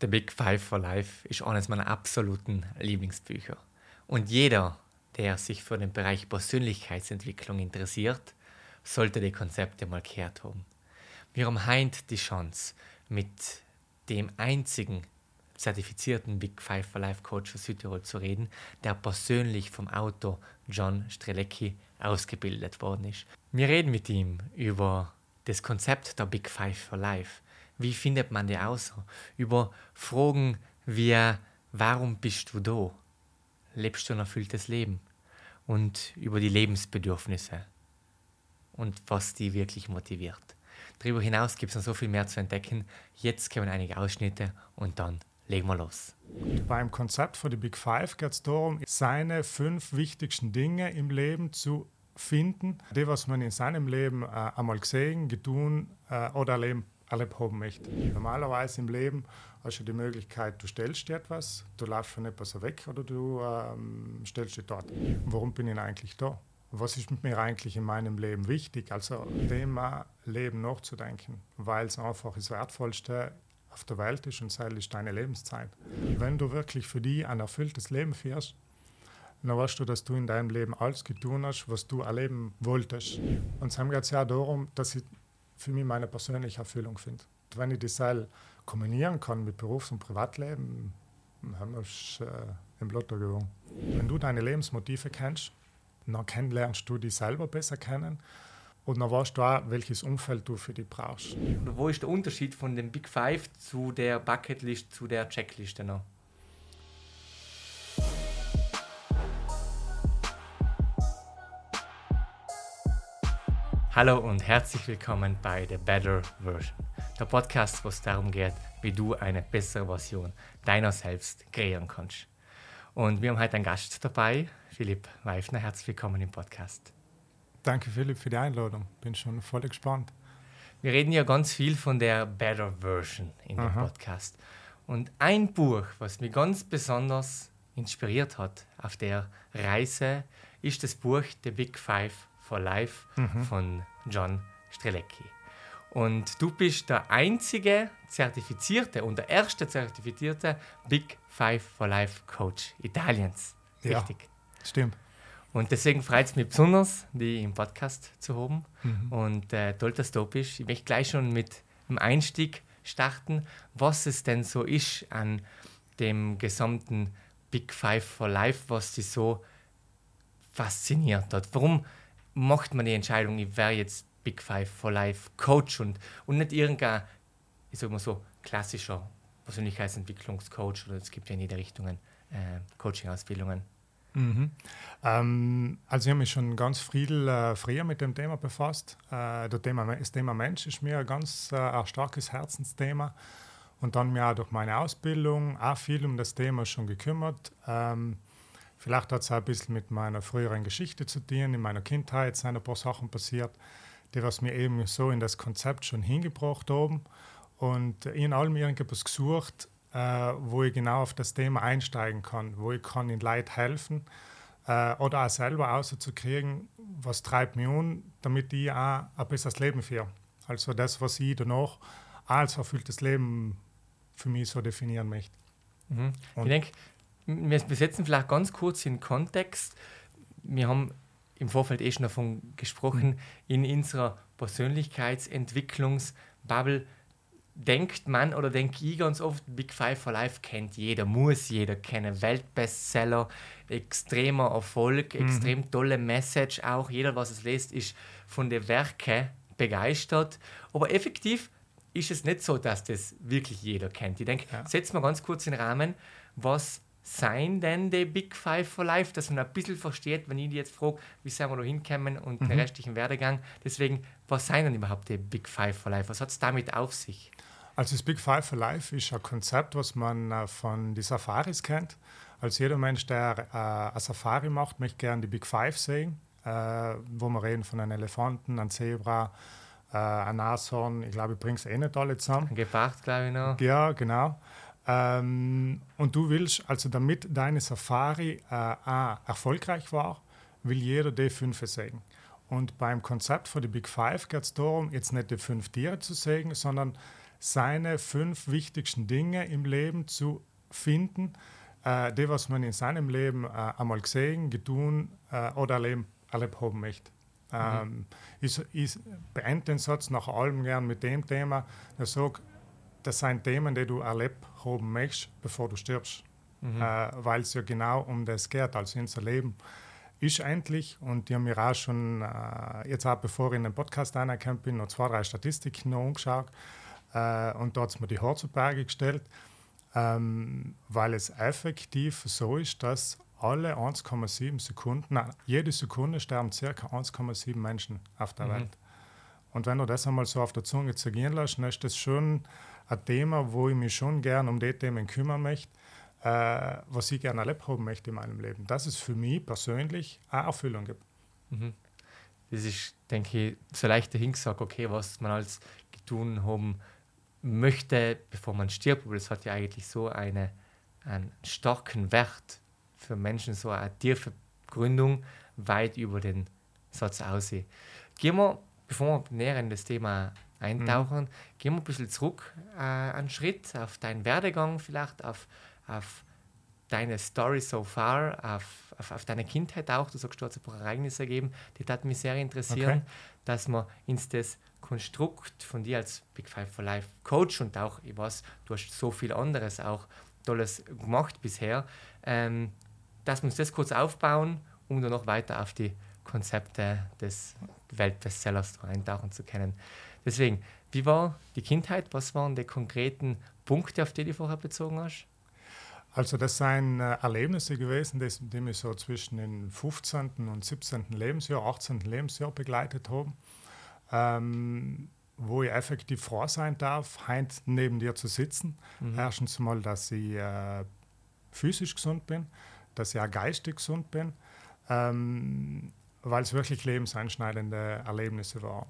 The Big Five for Life ist eines meiner absoluten Lieblingsbücher. Und jeder, der sich für den Bereich Persönlichkeitsentwicklung interessiert, sollte die Konzepte mal gehört haben. Wir haben heute die Chance, mit dem einzigen zertifizierten Big Five for Life Coach für Südtirol zu reden, der persönlich vom Autor John Strelecki ausgebildet worden ist. Wir reden mit ihm über das Konzept der Big Five for Life, wie findet man die aus? Über Fragen wie, warum bist du da? Lebst du ein erfülltes Leben? Und über die Lebensbedürfnisse und was die wirklich motiviert. Darüber hinaus gibt es noch so viel mehr zu entdecken. Jetzt kommen einige Ausschnitte und dann legen wir los. Beim Konzept für die Big Five geht es darum, seine fünf wichtigsten Dinge im Leben zu finden, die, was man in seinem Leben äh, einmal gesehen, getan äh, oder erleben erlebt haben möchte. Normalerweise im Leben hast du die Möglichkeit, du stellst dir etwas, du laufst von etwas weg oder du ähm, stellst dich dort. Warum bin ich eigentlich da? Was ist mir eigentlich in meinem Leben wichtig? Also Thema Leben nachzudenken, weil es einfach das Wertvollste auf der Welt ist und sei ist deine Lebenszeit. Wenn du wirklich für die ein erfülltes Leben führst, dann weißt du, dass du in deinem Leben alles getan hast, was du erleben wolltest. Und es geht ja darum, dass ich für mich meine persönliche Erfüllung finde. Wenn ich das Seil kombinieren kann mit Berufs- und Privatleben, haben wir es äh, im Lotto gewonnen. Wenn du deine Lebensmotive kennst, dann kennenlernst du dich selber besser kennen und dann weißt du auch, welches Umfeld du für dich brauchst. Wo ist der Unterschied von dem Big Five zu der Bucketlist, zu der Checkliste noch? Hallo und herzlich willkommen bei The Better Version, der Podcast, wo es darum geht, wie du eine bessere Version deiner selbst kreieren kannst. Und wir haben heute einen Gast dabei, Philipp Weifner. Herzlich willkommen im Podcast. Danke, Philipp, für die Einladung. Bin schon voll gespannt. Wir reden ja ganz viel von der Better Version in dem Aha. Podcast. Und ein Buch, was mich ganz besonders inspiriert hat auf der Reise, ist das Buch The Big Five for Life mhm. von John Strelecki. Und du bist der einzige zertifizierte und der erste zertifizierte Big Five for Life Coach Italiens. Richtig. Ja, stimmt. Und deswegen freut es mich besonders, dich im Podcast zu haben. Mhm. Und äh, toll, dass du bist. Ich möchte gleich schon mit dem Einstieg starten, was es denn so ist an dem gesamten Big Five for Life, was dich so fasziniert hat. Warum macht man die Entscheidung, ich wäre jetzt Big Five for Life Coach und, und nicht irgendein, ich sag mal so, klassischer Persönlichkeitsentwicklungscoach oder es gibt ja in jede Richtungen äh, Coaching-Ausbildungen. Mhm. Ähm, also ich habe mich schon ganz viel äh, früher mit dem Thema befasst. Äh, das, Thema, das Thema Mensch ist mir ein ganz äh, ein starkes Herzensthema. Und dann mir auch durch meine Ausbildung auch viel um das Thema schon gekümmert. Ähm, Vielleicht hat es auch ein bisschen mit meiner früheren Geschichte zu tun. In meiner Kindheit sind ein paar Sachen passiert, die was mir eben so in das Konzept schon hingebracht haben. Und in allem irgendetwas gesucht, äh, wo ich genau auf das Thema einsteigen kann, wo ich kann in Leid helfen äh, oder auch selber auszukriegen, was treibt mich an, damit ich auch ein besseres Leben führe. Also das, was ich danach als erfülltes Leben für mich so definieren möchte. Mhm. Ich denke, wir setzen vielleicht ganz kurz in Kontext. Wir haben im Vorfeld eh schon davon gesprochen, in unserer Persönlichkeitsentwicklungsbubble denkt man oder denke ich ganz oft, Big Five for Life kennt jeder, muss jeder kennen. Weltbestseller, extremer Erfolg, mhm. extrem tolle Message auch. Jeder, was es liest, ist von den Werken begeistert. Aber effektiv ist es nicht so, dass das wirklich jeder kennt. Ich denke, ja. setzen wir ganz kurz in den Rahmen, was sein denn die Big Five for Life, dass man ein bisschen versteht, wenn ich jetzt frage, wie sind wir da hinkommen und mhm. den restlichen Werdegang. Deswegen, was sind denn überhaupt die Big Five for Life? Was hat es damit auf sich? Also das Big Five for Life ist ein Konzept, was man äh, von den Safaris kennt. Also jeder Mensch, der äh, eine Safari macht, möchte gerne die Big Five sehen, äh, wo wir reden von einem Elefanten, einem Zebra, äh, einem Nashorn. Ich glaube, ich bringe es eh nicht alle zusammen. Gepard, glaube ich noch. Ja, genau. Ähm, und du willst, also damit deine Safari äh, erfolgreich war, will jeder die fünf sägen. Und beim Konzept für die Big Five geht es darum, jetzt nicht die fünf Tiere zu sägen, sondern seine fünf wichtigsten Dinge im Leben zu finden, äh, die, was man in seinem Leben äh, einmal gesehen, getan äh, oder erleben, erlebt haben möchte. Mhm. Ähm, ich, ich beende den Satz nach allem gern mit dem Thema, ich sage, das sind Themen, die du erlebt haben möchtest, bevor du stirbst. Mhm. Äh, Weil es ja genau um das geht, also unser Leben ist endlich, und die haben mir auch schon, äh, jetzt auch bevor ich in den Podcast reingekommen bin, noch zwei, drei Statistiken noch angeschaut äh, und da hat es mir die Haare zu Berge gestellt, ähm, weil es effektiv so ist, dass alle 1,7 Sekunden, nein, jede Sekunde sterben ca. 1,7 Menschen auf der mhm. Welt. Und wenn du das einmal so auf der Zunge zergehen lässt, dann ist das schon ein Thema, wo ich mich schon gern um die Themen kümmern möchte, äh, was ich gerne erlebt haben möchte in meinem Leben. Dass es für mich persönlich eine Erfüllung gibt. Mhm. Das ist, denke ich, so leicht dahingesagt, okay, was man als getan haben möchte, bevor man stirbt. Aber das hat ja eigentlich so eine, einen starken Wert für Menschen, so eine tiefe Gründung, weit über den Satz aussehen. Gehen wir, bevor wir näher in das Thema eintauchen, mhm. gehen wir ein bisschen zurück, äh, einen Schritt auf deinen Werdegang, vielleicht auf, auf deine Story so far, auf, auf, auf, deine Kindheit auch. Du sagst, du hast ein paar Ereignisse ergeben, die hat mich sehr interessieren, okay. dass man ins das Konstrukt von dir als Big Five for Life Coach und auch, ich weiß, du hast so viel anderes auch Tolles gemacht bisher, ähm, dass wir uns das kurz aufbauen, um dann noch weiter auf die Konzepte des Weltbestsellers eintauchen zu können. Deswegen, wie war die Kindheit? Was waren die konkreten Punkte, auf die du vorher bezogen hast? Also das sind äh, Erlebnisse gewesen, die, die mich so zwischen dem 15. und 17. Lebensjahr, 18. Lebensjahr begleitet haben, ähm, wo ich effektiv froh sein darf, heint neben dir zu sitzen. Mhm. Erstens mal, dass ich äh, physisch gesund bin, dass ich auch geistig gesund bin, ähm, weil es wirklich lebenseinschneidende Erlebnisse waren.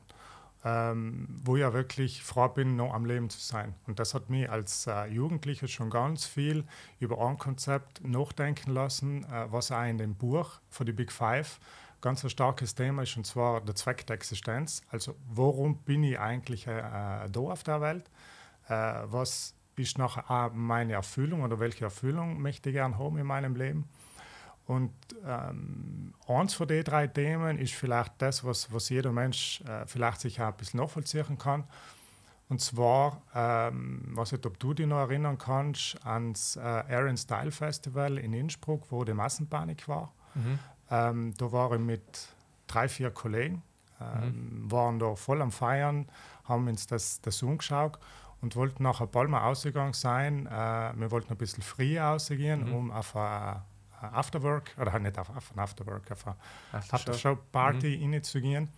Ähm, wo ich ja wirklich froh bin, noch am Leben zu sein. Und das hat mich als äh, Jugendlicher schon ganz viel über ein Konzept nachdenken lassen, äh, was auch in dem Buch für die Big Five ganz ein starkes Thema ist, und zwar der Zweck der Existenz. Also warum bin ich eigentlich äh, da auf der Welt? Äh, was ist nachher meine Erfüllung oder welche Erfüllung möchte ich gerne haben in meinem Leben? Und ähm, eins von den drei Themen ist vielleicht das, was, was jeder Mensch äh, vielleicht sich auch ein bisschen nachvollziehen kann. Und zwar, ähm, weiß nicht, ob du dich noch erinnern kannst, ans äh, Aaron Style Festival in Innsbruck, wo die Massenpanik war. Mhm. Ähm, da war ich mit drei, vier Kollegen, ähm, mhm. waren da voll am Feiern, haben uns das, das angeschaut und wollten nachher bald mal ausgegangen sein. Äh, wir wollten ein bisschen früher ausgehen, mhm. um auf eine Afterwork, oder halt nicht auf, auf Afterwork, auf Aftershow-Party mhm. reinzugehen.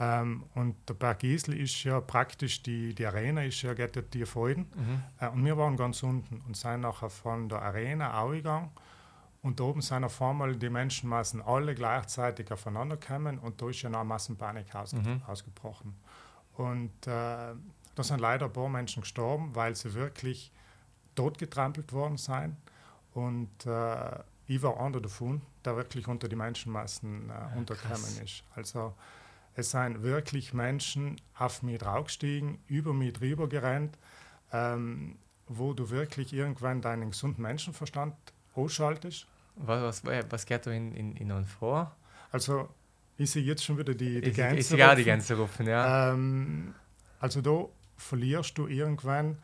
Ähm, und der Berg Isel ist ja praktisch, die, die Arena ist ja ja dir vorhin. Mhm. Äh, und wir waren ganz unten und sind nachher von der Arena ausgegangen. Und da oben sind auf einmal die Menschenmassen alle gleichzeitig aufeinander gekommen und da ist ja noch eine Massenpanik ausge mhm. ausgebrochen. Und äh, da sind leider ein paar Menschen gestorben, weil sie wirklich totgetrampelt worden sind. Und äh, ich war einer davon, der wirklich unter die Menschenmassen äh, ja, untergekommen ist. Also es sind wirklich Menschen auf mich draufgestiegen, über mich drüber gerannt, ähm, wo du wirklich irgendwann deinen gesunden Menschenverstand ausschaltest. Was, was, was geht da in, in, in uns vor? Also ich sehe jetzt schon wieder die, die ich, Gänse. Ich sehe auch die Gänse rufen, ja. Ähm, also da verlierst du irgendwann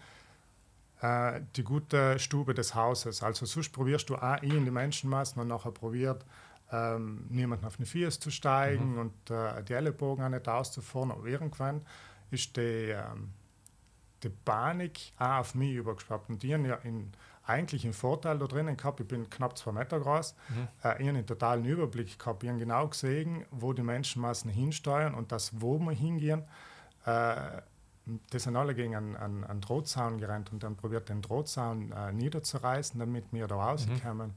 äh, die gute Stube des Hauses. Also sonst probierst du auch in die Menschenmassen und nachher probiert, ähm, niemanden auf den Fies zu steigen mhm. und äh, die Ellenbogen auch nicht auszufahren. Aber irgendwann ist die, ähm, die Panik auch auf mich übergeschwappt. Und die haben ja in, eigentlich einen Vorteil da drinnen gehabt. Ich bin knapp zwei Meter groß. Mhm. Äh, ich habe einen totalen Überblick gehabt. Ich habe genau gesehen, wo die Menschenmassen hinsteuern und das, wo wir hingehen. Äh, die sind alle gegen einen, einen, einen Drahtzaun gerannt und dann probiert den Drahtzaun äh, niederzureißen, damit wir da rauskommen. Mhm.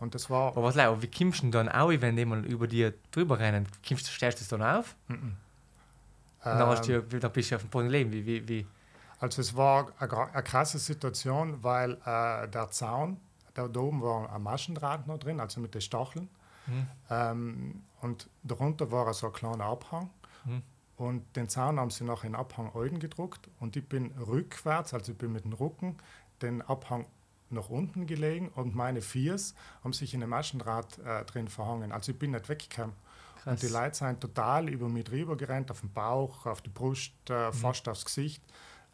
Und das war. Aber was leid, wie kommst du dann auch, wenn jemand über dir drüber rennen? Kommst, stellst du es dann auf? Mhm. Und dann, hast du, ähm, dann bist du auf dem Boden leben. Wie, wie, wie? Also, es war eine, krasse Situation, weil äh, der Zaun, da, da oben war ein Maschendraht noch drin, also mit den Stacheln. Mhm. Ähm, und darunter war so ein kleiner Abhang. Mhm. Und den Zaun haben sie nach in den Abhang Euden gedruckt und ich bin rückwärts, also ich bin mit dem Rücken den Abhang nach unten gelegen und meine Viers haben sich in dem Maschendraht äh, drin verhangen. Also ich bin nicht weggekommen. Krass. Und die Leute sind total über mich drüber gerannt, auf den Bauch, auf die Brust, äh, mhm. fast aufs Gesicht.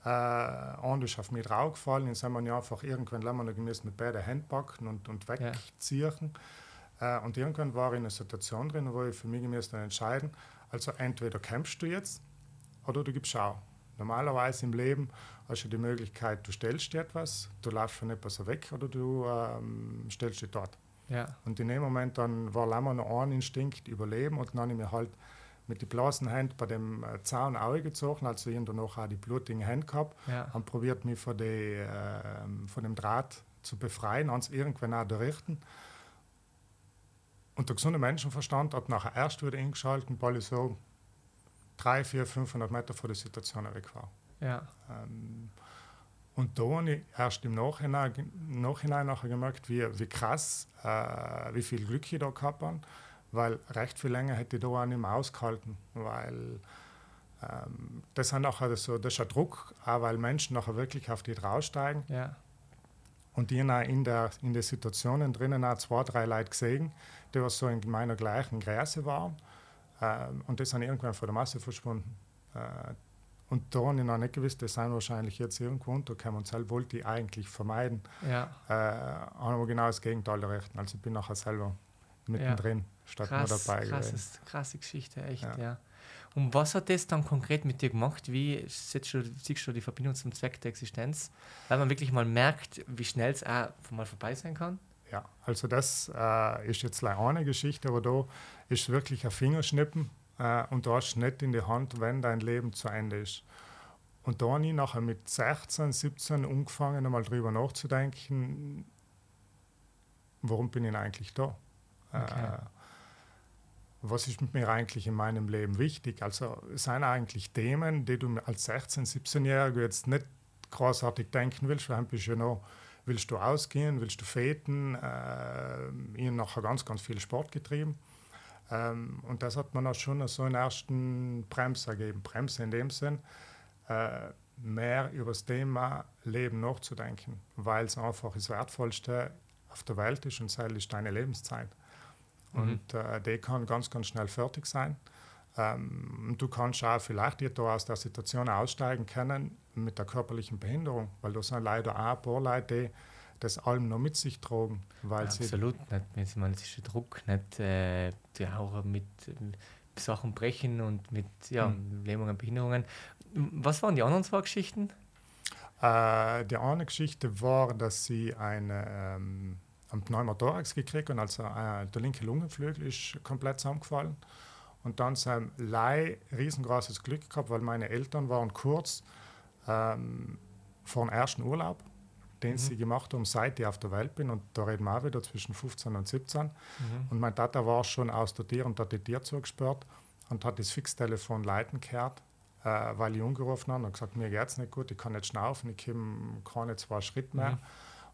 Äh, und ist auf mich draufgefallen. Dann sind wir ja einfach irgendwann wir noch mit beiden Händen packen und, und wegziehen. Ja. Äh, und irgendwann war ich in einer Situation drin, wo ich für mich müsste entscheiden, also entweder kämpfst du jetzt oder du gibst Schau. Normalerweise im Leben hast du die Möglichkeit, du stellst dir etwas, du laufst von etwas weg oder du ähm, stellst dich dort. Ja. Und in dem Moment dann war immer noch ein Instinkt, überleben und dann habe ich mir halt mit den blasen Händen bei dem äh, Zaun gezogen, also ich noch auch die blutigen Hände gehabt, ja. und probiert mich von, die, äh, von dem Draht zu befreien, ans irgendwann auch richten. Und der gesunde Menschenverstand hat nachher erst wieder eingeschaltet, weil ich so 300, 400, 500 Meter vor der Situation weg war. Ja. Ähm, und da habe ich erst im Nachhinein, im Nachhinein nachher gemerkt, wie, wie krass, äh, wie viel Glück ich da gehabt habe, weil recht viel länger hätte ich da auch nicht mehr ausgehalten, weil ähm, das, ist nachher so, das ist ein Druck, auch weil Menschen nachher wirklich auf die draufsteigen. Ja. Und die haben in der, in der Situationen drinnen auch zwei, drei Leute gesehen, die was so in meiner gleichen Größe waren. Ähm, und das sind irgendwann von der Masse verschwunden. Äh, und da habe ich noch nicht gewusst, das sind wahrscheinlich jetzt irgendwo untergekommen. Und das wollte ich eigentlich vermeiden. Ja. Äh, aber genau das Gegenteil errichten. Also ich bin nachher selber mittendrin, ja. statt Krass, nur dabei krasses, Krasse Geschichte, echt, ja. ja. Und was hat das dann konkret mit dir gemacht? Wie siehst du, siehst du die Verbindung zum Zweck der Existenz? Weil man wirklich mal merkt, wie schnell es auch mal vorbei sein kann? Ja, also das äh, ist jetzt eine Geschichte, aber da ist wirklich ein Fingerschnippen äh, und du hast nicht in die Hand, wenn dein Leben zu Ende ist. Und da habe ich nachher mit 16, 17 angefangen, einmal drüber nachzudenken, warum bin ich eigentlich da? Okay. Äh, was ist mit mir eigentlich in meinem Leben wichtig? Also es sind eigentlich Themen, die du als 16-, 17-Jähriger jetzt nicht großartig denken willst, weil bist ja noch, willst du ausgehen, willst du feten, äh, ich habe nachher ganz, ganz viel Sport getrieben. Ähm, und das hat man auch schon so einen ersten Bremse gegeben. Bremse in dem Sinn, äh, mehr über das Thema Leben nachzudenken, weil es einfach das Wertvollste auf der Welt ist und das ist deine Lebenszeit. Mhm. Und äh, die kann ganz, ganz schnell fertig sein. Ähm, du kannst auch vielleicht aus der Situation aussteigen können mit der körperlichen Behinderung, weil da sind leider auch ein paar Leute, die das allem noch mit sich tragen. Weil absolut, nicht, ich meine, es ist der Druck, nicht äh, die auch mit äh, Sachen brechen und mit ja, mhm. Lähmungen, Behinderungen. Was waren die anderen zwei Geschichten? Äh, die eine Geschichte war, dass sie eine ähm, am Pneumothorax gekriegt und also äh, der linke Lungenflügel ist komplett zusammengefallen. Und dann sein Leih riesengroßes Glück gehabt, weil meine Eltern waren kurz ähm, vor dem ersten Urlaub den mhm. sie gemacht haben, seit ich auf der Welt bin. Und da reden wir auch wieder zwischen 15 und 17. Mhm. Und mein Tata war schon aus der Tier und hat die Tier zugesperrt und hat das Fixtelefon leiten gehört, äh, weil ich angerufen habe und gesagt, mir geht es nicht gut, ich kann nicht schnaufen, ich komme keine zwei Schritte mehr. Mhm.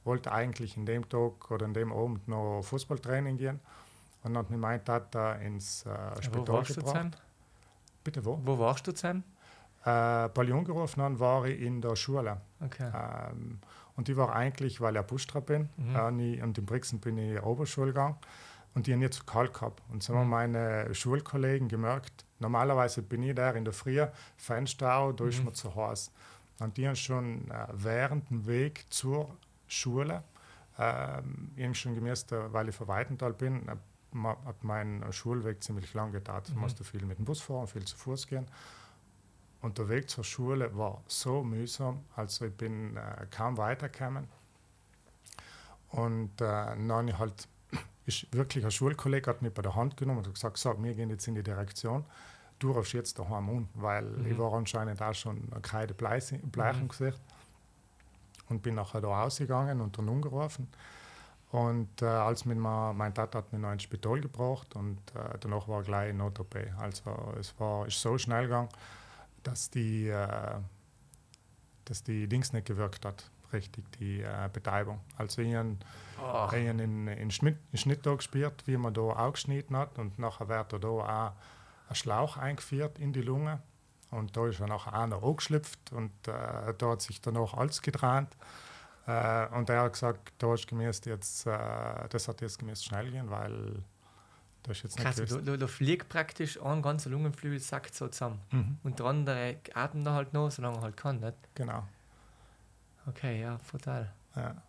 Wollte eigentlich in dem Tag oder in dem Abend noch Fußballtraining gehen. Und dann hat mich mein Tata ins äh, Spital ja, gebracht. Bitte wo? Wo warst du denn? Äh, bei angerufen haben, war ich in der Schule. Okay. Ähm, und ich war eigentlich, weil ich Bustra bin, mhm. äh, und in Brixen bin ich in die Oberschule gegangen und die haben nicht so kalt gehabt. Und so haben mhm. meine Schulkollegen gemerkt, normalerweise bin ich der in der Früh, Fenster da ist mhm. mir zu heiß. Und die haben schon äh, während dem Weg zur Schule, äh, ich schon gemerkt, weil ich von Weitental bin, äh, hat mein Schulweg ziemlich lang gedauert. Mhm. musste viel mit dem Bus fahren, viel zu Fuß gehen. Und der Weg zur Schule war so mühsam, also ich bin äh, kaum weitergekommen. Und äh, dann halt, ist wirklich ein Schulkollege hat mich bei der Hand genommen und gesagt, so, wir gehen jetzt in die Direktion, du rufst jetzt daheim an, weil mhm. ich war anscheinend auch schon keine Bleich im mhm. Gesicht. Und bin nachher da rausgegangen und dann umgerufen. Und äh, als mit ma, mein Tat hat mich noch ins Spital gebracht und äh, danach war gleich ein OP. Also es war ist so schnell gegangen dass die, äh, dass die Dings nicht gewirkt hat, richtig, die äh, Betäubung. Also ich habe oh. in, in, Schnitt, in Schnitt da gespürt, wie man da auch geschnitten hat und nachher wird da auch ein Schlauch eingeführt in die Lunge Und da ist dann auch einer angeschlüpft und äh, da hat sich dann auch alles gedreht. Äh, und er hat gesagt, da ist gemäß jetzt, äh, das hat jetzt gemäß schnell gehen, weil das ist jetzt Krass, nicht da, da, fliegt praktisch ein ganzer Lungenflügel sackt so zusammen. Mhm. Und der andere atmet da halt noch, solange er halt kann, nicht? Genau. Okay, ja, total. Ja.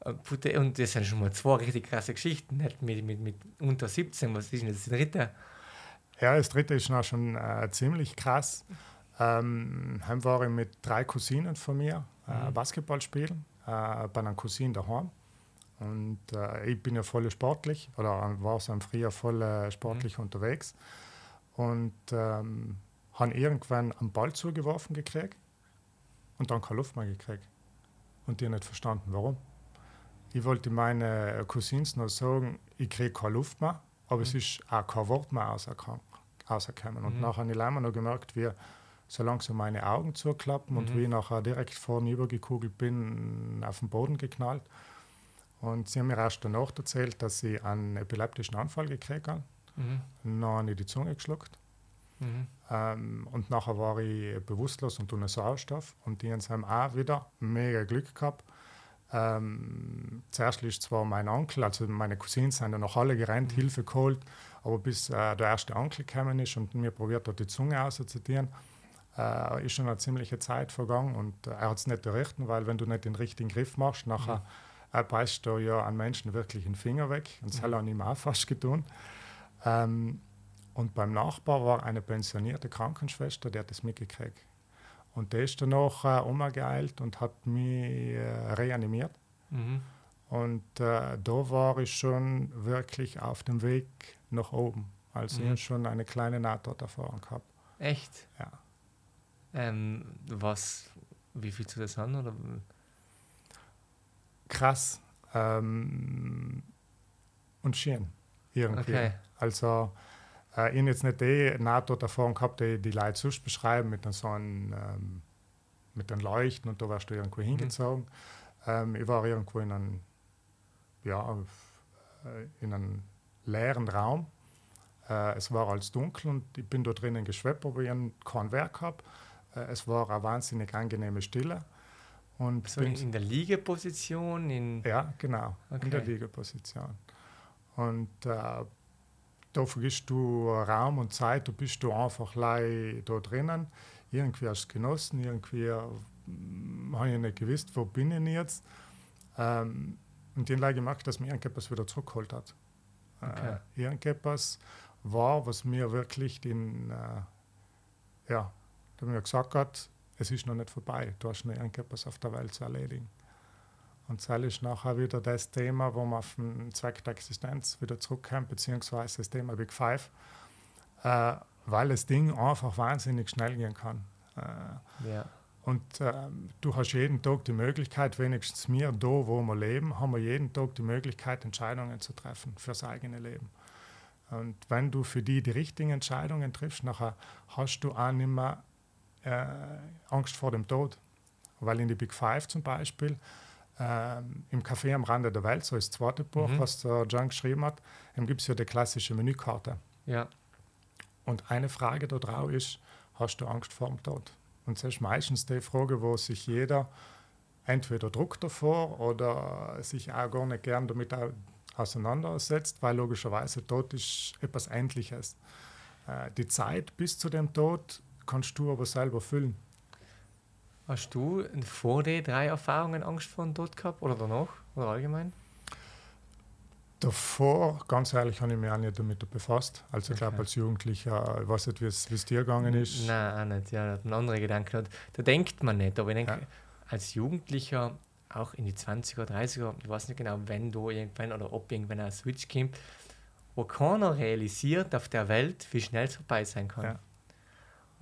Äh, und das sind schon mal zwei richtig krasse Geschichten, nicht mit, mit, mit unter 17. Was ist denn das dritte? Ja, das dritte ist noch schon äh, ziemlich krass. Ähm, heim war ich mit drei Cousinen von mir äh, mhm. Basketball spielen, äh, bei einer Cousine daheim. Und äh, ich bin ja voll sportlich oder war so im Frühjahr voll äh, sportlich mhm. unterwegs. Und ähm, habe irgendwann einen Ball zugeworfen gekriegt und dann keine Luft mehr gekriegt. Und die nicht verstanden, warum. Ich wollte meine Cousins noch sagen, ich kriege keine Luft mehr, aber mhm. es ist auch kein Wort mehr rausgekommen. Und mhm. nachher habe ich leider noch gemerkt, wie so langsam meine Augen zuklappen mhm. und wie ich nachher direkt vorne gekugelt bin, auf den Boden geknallt. Und sie haben mir erst danach erzählt, dass sie einen epileptischen Anfall gekriegt haben. Mhm. Dann habe ich die Zunge geschluckt. Mhm. Ähm, und nachher war ich bewusstlos und ohne Sauerstoff. Und die haben auch wieder mega Glück gehabt. Ähm, zuerst ist zwar mein Onkel, also meine Cousins sind dann noch alle gerannt, mhm. Hilfe geholt, aber bis äh, der erste Onkel gekommen ist und mir probiert hat, die Zunge auszuzitieren, äh, ist schon eine ziemliche Zeit vergangen und äh, er hat es nicht errichten, weil wenn du nicht den richtigen Griff machst, nachher mhm. äh, beißt du ja an Menschen wirklich den Finger weg und das mhm. hat er ihm auch fast getan. Ähm, und beim Nachbar war eine pensionierte Krankenschwester, die hat das mitgekriegt. Und der ist danach äh, umgeeilt und hat mich äh, reanimiert. Mhm. Und äh, da war ich schon wirklich auf dem Weg nach oben. Also mhm. ich schon eine kleine Nahtoderfahrung gehabt. Echt? Ja. Ähm, was, wie viel zu das an? Oder? Krass. Ähm, und schön. Irgendwie. Okay. Also, äh, ich habe jetzt nicht die NATO-Erfahrung gehabt, die die Leute sonst beschreiben, mit so einem, ähm, mit den Leuchten und da warst du irgendwo mhm. hingezogen. Ähm, ich war irgendwo in einem, ja, äh, in einem leeren Raum. Äh, es war alles dunkel und ich bin da drinnen geschwebt, aber ich kein Werk gehabt. Äh, es war eine wahnsinnig angenehme Stille. Und so in, in der Liegeposition? In ja, genau, okay. in der Liegeposition. Und äh, da vergisst du Raum und Zeit, du bist du einfach lei da drinnen. Irgendwie hast du genossen, irgendwie hm, habe ich nicht gewusst, wo bin ich jetzt. Ähm, und den Leute gemacht, dass mir irgendetwas wieder zurückgeholt hat. Äh, okay. Äh, irgendetwas war, was mir wirklich den, äh, ja, der mir gesagt hat, es ist noch nicht vorbei, du hast noch irgendetwas auf der Welt zu erledigen. Und das ist nachher wieder das Thema, wo man auf den Zweck der Existenz wieder zurückkommt, beziehungsweise das Thema Big Five, äh, weil das Ding einfach wahnsinnig schnell gehen kann. Äh, ja. Und äh, du hast jeden Tag die Möglichkeit, wenigstens wir da, wo wir leben, haben wir jeden Tag die Möglichkeit, Entscheidungen zu treffen fürs eigene Leben. Und wenn du für die die richtigen Entscheidungen triffst, nachher hast du auch nicht mehr äh, Angst vor dem Tod. Weil in die Big Five zum Beispiel, äh, im Café am Rande der Welt, so ist das zweite Buch, mhm. was der John geschrieben hat, gibt es ja die klassische Menükarte. Ja. Und eine Frage da drauf ist, hast du Angst vor dem Tod? Und das ist meistens die Frage, wo sich jeder entweder druckt davor oder sich auch gar nicht gern damit auseinandersetzt, weil logischerweise Tod ist etwas Endliches. Äh, die Zeit bis zu dem Tod kannst du aber selber füllen. Hast du vor den drei Erfahrungen Angst vor dem Tod gehabt oder danach oder allgemein? Davor, ganz ehrlich, habe ich mich auch nicht damit befasst. Also ich glaube, als Jugendlicher, ich weiß nicht, wie es dir gegangen ist. Nein, auch nicht. Ja, ein andere Gedanken. Da denkt man nicht. Aber ich denke, ja. als Jugendlicher, auch in die 20er, 30er, ich weiß nicht genau, wenn du irgendwann oder ob irgendwann ein Switch kommt, wo keiner realisiert auf der Welt, wie schnell es vorbei sein kann. Ja.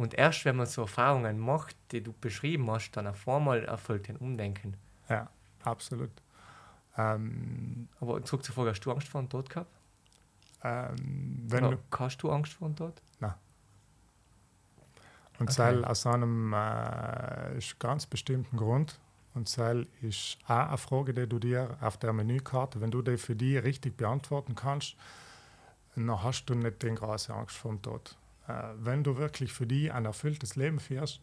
Und erst wenn man so Erfahrungen macht, die du beschrieben hast, dann auf einmal erfolgt ein Umdenken. Ja, absolut. Ähm, Aber zurück zur Frage, hast du Angst vor dem Tod gehabt? Ähm, wenn Oder du, hast du Angst vor dem Tod? Nein. Und okay. aus einem äh, ganz bestimmten Grund. Und das ist auch eine Frage, die du dir auf der Menükarte, wenn du die für dich richtig beantworten kannst, dann hast du nicht den großen Angst vor dem Tod. Äh, wenn du wirklich für die ein erfülltes Leben führst,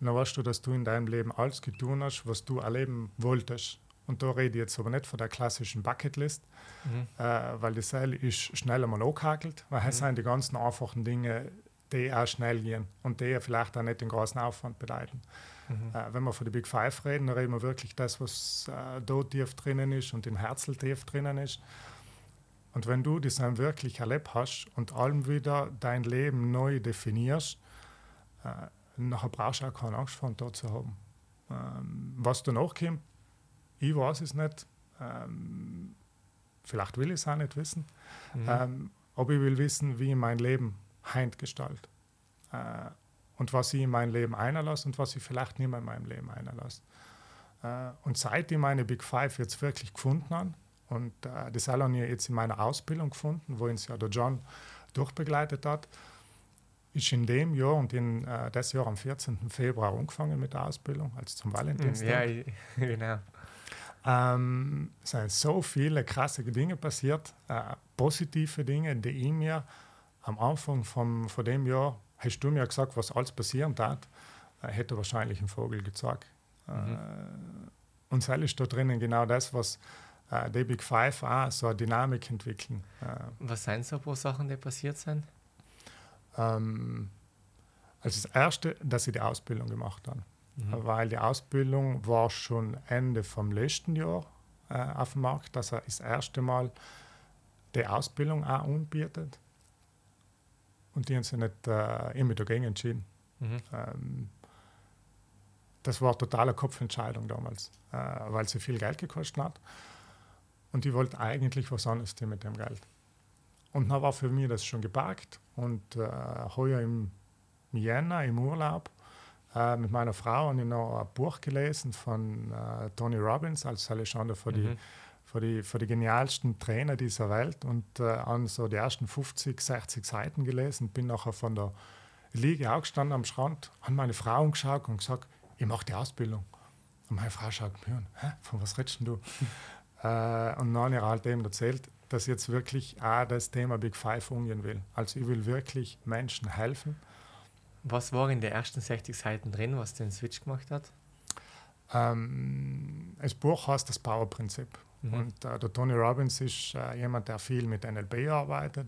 dann weißt du, dass du in deinem Leben alles getan hast, was du erleben wolltest. Und da rede ich jetzt aber nicht von der klassischen Bucketlist, mhm. äh, weil die Seil ist schnell einmal angehakelt, weil mhm. es sind die ganzen einfachen Dinge, die auch schnell gehen und die vielleicht auch nicht den großen Aufwand bedeuten. Mhm. Äh, wenn wir von den Big Five reden, dann reden wir wirklich das, was äh, da tief drinnen ist und im Herzen tief drinnen ist. Und wenn du das dann wirklich erlebt hast und allem wieder dein Leben neu definierst, äh, nachher brauchst du auch keine Angst vor da zu haben. Ähm, was danach kommt, ich weiß es nicht. Ähm, vielleicht will ich es auch nicht wissen. Mhm. Ähm, aber ich will wissen, wie ich mein Leben heint gestalte. Äh, und was ich in mein Leben einlasse und was ich vielleicht nicht mehr in meinem Leben einlasse. Äh, und seit ich meine Big Five jetzt wirklich gefunden habe, und äh, das habe ich jetzt in meiner Ausbildung gefunden, wo uns ja der John durchbegleitet hat, ist in dem Jahr und in äh, das Jahr am 14. Februar angefangen mit der Ausbildung, also zum Valentinstag. Ja, genau. Ähm, es sind so viele krasse Dinge passiert, äh, positive Dinge, die ich mir am Anfang vom, von dem Jahr, hast du mir gesagt, was alles passieren darf, äh, hätte wahrscheinlich ein Vogel gezeigt. Mhm. Und es ist da drinnen genau das, was äh, die Big Five auch so eine Dynamik entwickeln. Äh, was sind so ein paar Sachen, die passiert sind? Ähm, also das Erste, dass ich die Ausbildung gemacht habe. Mhm. Weil die Ausbildung war schon Ende vom letzten Jahr äh, auf dem Markt, dass er das erste Mal die Ausbildung auch anbietet. Und die haben sich nicht äh, immer dagegen entschieden. Mhm. Ähm, das war eine totale Kopfentscheidung damals, äh, weil sie viel Geld gekostet hat. Und die wollte eigentlich was anderes tun mit dem Geld. Und dann war für mich das schon geparkt. Und äh, heuer im Jänner im Urlaub äh, mit meiner Frau habe ich noch ein Buch gelesen von äh, Tony Robbins, als Alexander für, mhm. die, für, die, für die genialsten Trainer dieser Welt. Und äh, an so die ersten 50, 60 Seiten gelesen. Bin nachher von der Liege aufgestanden am Strand, habe meine Frau angeschaut und gesagt, ich mache die Ausbildung. Und meine Frau schaut mir an, Hä, von was redest du? Äh, und ich halt eben erzählt, dass jetzt wirklich auch das Thema Big Five umgehen will. Also ich will wirklich Menschen helfen was war in den ersten 60 Seiten drin, was den Switch gemacht hat? Ähm, das Buch heißt das Power-Prinzip. Mhm. Und äh, der Tony Robbins ist äh, jemand, der viel mit NLP arbeitet.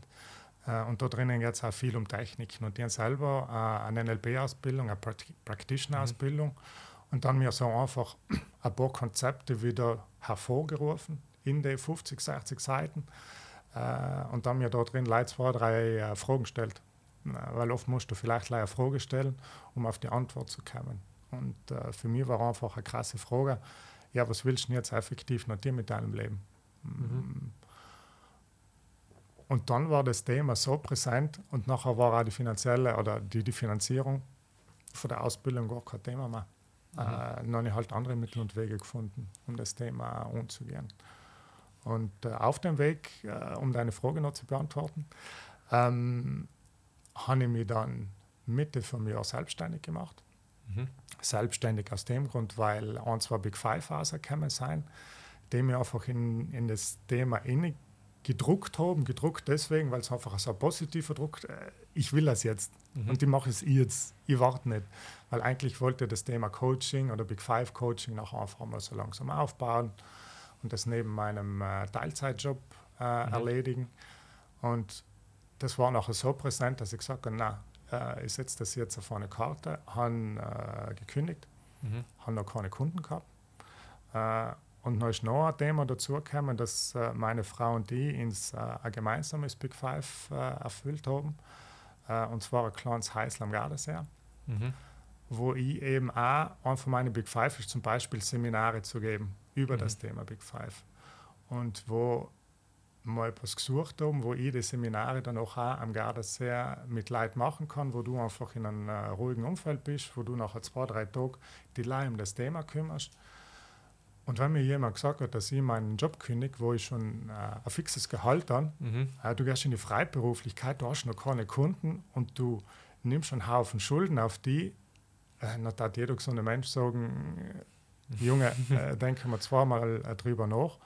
Äh, und da drinnen geht es auch viel um Techniken. Und die haben selber äh, eine NLP-Ausbildung, eine Practitioner-Ausbildung. Mhm. Und dann mir so einfach ein paar Konzepte wieder hervorgerufen in die 50, 60 Seiten. Äh, und dann mir da drin Leute zwei, drei äh, Fragen gestellt weil oft musst du vielleicht eine Frage stellen, um auf die Antwort zu kommen. Und äh, für mich war einfach eine krasse Frage, ja, was willst du jetzt effektiv noch mit deinem Leben? Mhm. Und dann war das Thema so präsent und nachher war auch die finanzielle oder die, die Finanzierung von der Ausbildung gar kein Thema mehr. Mhm. Äh, halt andere Mittel und Wege gefunden, um das Thema umzugehen. Und äh, auf dem Weg, äh, um deine Frage noch zu beantworten, ähm, habe ich mich dann Mitte vom Jahr selbstständig gemacht. Mhm. Selbstständig aus dem Grund, weil ein, zwei Big Five rausgekommen sind, die mir einfach in, in das Thema inne gedruckt haben. Gedruckt deswegen, weil es einfach so ein positiver Druck äh, Ich will das jetzt mhm. und ich mache es jetzt. Ich warte nicht. Weil eigentlich wollte das Thema Coaching oder Big Five Coaching nachher einfach mal so langsam aufbauen und das neben meinem äh, Teilzeitjob äh, mhm. erledigen. Und das war nachher so präsent, dass ich gesagt habe, nein, äh, ich setze das jetzt auf eine Karte, habe äh, gekündigt, mhm. habe noch keine Kunden gehabt. Äh, und dann ist noch ein Thema dazu gekommen, dass äh, meine Frau und ich äh, ein gemeinsames Big Five erfüllt haben. Und zwar ein kleines Heißel am Gardasee. Mhm. Wo ich eben auch, ein von meinen Big Five ist zum Beispiel Seminare zu geben über mhm. das Thema Big Five. Und wo mal etwas gesucht haben, wo ich die Seminare dann auch, auch am Gardasee mit Leuten machen kann, wo du einfach in einem uh, ruhigen Umfeld bist, wo du nachher zwei, drei Tage die Leute um das Thema kümmerst. Und wenn mir jemand gesagt hat, dass ich meinen Job kündige, wo ich schon uh, ein fixes Gehalt habe, mhm. uh, du gehst in die Freiberuflichkeit, du hast noch keine Kunden und du nimmst einen Haufen Schulden auf die, dann hat jeder gesunde Mensch sagen, Junge, denke mal zweimal drüber nach.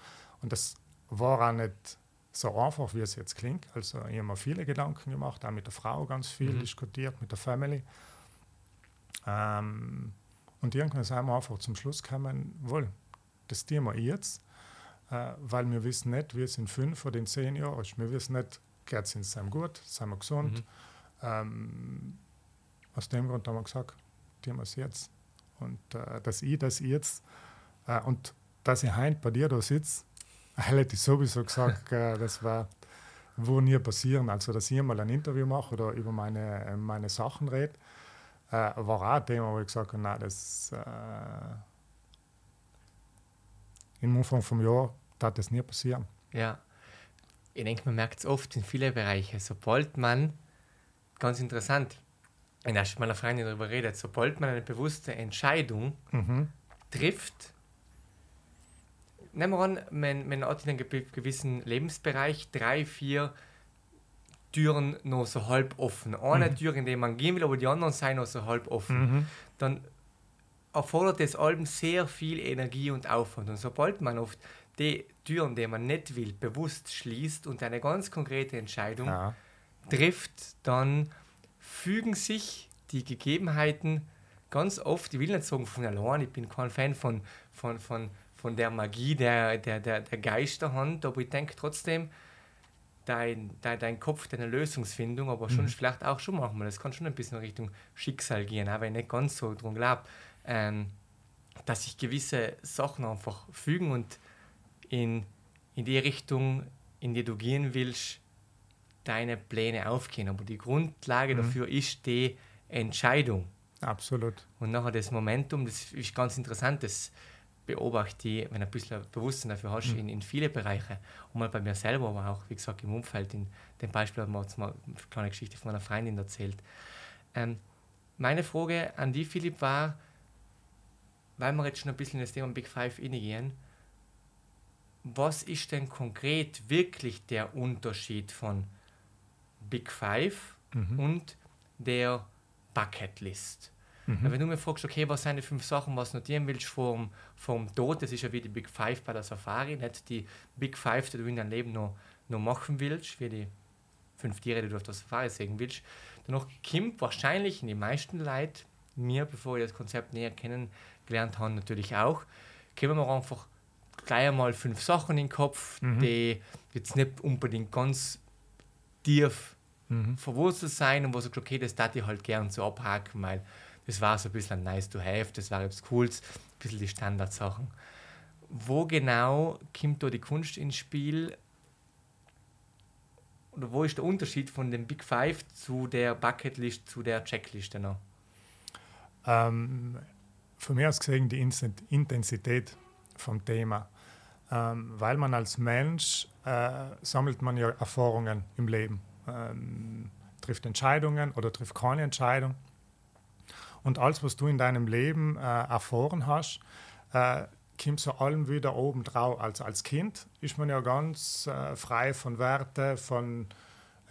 Und das war auch nicht so einfach, wie es jetzt klingt. Also ich habe mir viele Gedanken gemacht, auch mit der Frau ganz viel mhm. diskutiert, mit der Family. Ähm, und irgendwann sind wir einfach zum Schluss gekommen, wohl, das tun wir jetzt, äh, weil wir wissen nicht, wie es in fünf oder in zehn Jahren ist. Wir wissen nicht, geht es uns gut, sind wir gesund. Mhm. Ähm, aus dem Grund haben wir gesagt, tun wir es jetzt. Und äh, dass ich das jetzt äh, und dass ich heute bei dir da sitze, hätte ich sowieso gesagt, äh, das war wo nie passieren. Also, dass ich mal ein Interview mache oder über meine, meine Sachen rede, äh, war auch ein Thema, wo ich gesagt habe, nein, das äh, im Anfang vom Jahr darf das nie passieren. Ja, ich denke, man merkt es oft in vielen Bereichen. Sobald man, ganz interessant, wenn ich mit meiner Freundin darüber redet, sobald man eine bewusste Entscheidung mhm. trifft, nehmen wir an, man, man hat in einem gewissen Lebensbereich drei, vier Türen noch so halb offen. Eine mhm. Tür, in die man gehen will, aber die anderen sind noch so halb offen. Mhm. Dann erfordert das allem sehr viel Energie und Aufwand. Und sobald man oft die Türen, die man nicht will, bewusst schließt und eine ganz konkrete Entscheidung ja. trifft, dann fügen sich die Gegebenheiten ganz oft, ich will nicht sagen von allein, ich bin kein Fan von, von, von, von der Magie der, der, der, der Geisterhand, aber ich denke trotzdem, dein, dein, dein Kopf, deine Lösungsfindung, aber schon mhm. vielleicht auch schon manchmal, das kann schon ein bisschen Richtung Schicksal gehen, wenn ich nicht ganz so drum glaube, ähm, dass sich gewisse Sachen einfach fügen und in, in die Richtung, in die du gehen willst, deine Pläne aufgehen. Aber die Grundlage mhm. dafür ist die Entscheidung. Absolut. Und nachher das Momentum, das ist ganz interessant, das beobachte ich, wenn du ein bisschen Bewusstsein dafür hast, mhm. in, in viele Bereiche. Und mal bei mir selber, aber auch, wie gesagt, im Umfeld. In dem Beispiel hat mir jetzt mal eine kleine Geschichte von meiner Freundin erzählt. Ähm, meine Frage an die Philipp war, weil wir jetzt schon ein bisschen in das Thema Big Five gehen, was ist denn konkret wirklich der Unterschied von Big Five mhm. und der Bucket List? Mhm. Wenn du mir fragst, okay, was sind die fünf Sachen, was notieren willst vom, vom Tod, das ist ja wie die Big Five bei der Safari, nicht die Big Five, die du in deinem Leben noch, noch machen willst, wie die fünf Tiere, die du auf der Safari sehen willst. Danach kommt wahrscheinlich in die meisten Leute, mir, bevor ich das Konzept näher kennengelernt habe, natürlich auch, kommen wir einfach gleich einmal fünf Sachen in den Kopf, mhm. die jetzt nicht unbedingt ganz tief mhm. verwurzelt sein und wo du okay, das darf ich halt gern so abhaken, weil das war so ein bisschen nice to have, das war etwas Cooles, ein bisschen die Standardsachen. Wo genau kommt da die Kunst ins Spiel? Oder wo ist der Unterschied von dem Big Five zu der Bucketlist, zu der Checkliste noch? Ähm, von mir aus gesehen die Intensität vom Thema. Ähm, weil man als Mensch äh, sammelt man ja Erfahrungen im Leben, ähm, trifft Entscheidungen oder trifft keine Entscheidung. Und alles, was du in deinem Leben äh, erfahren hast, äh, kommt so allem wieder oben drauf. Also als Kind ist man ja ganz äh, frei von Werten, von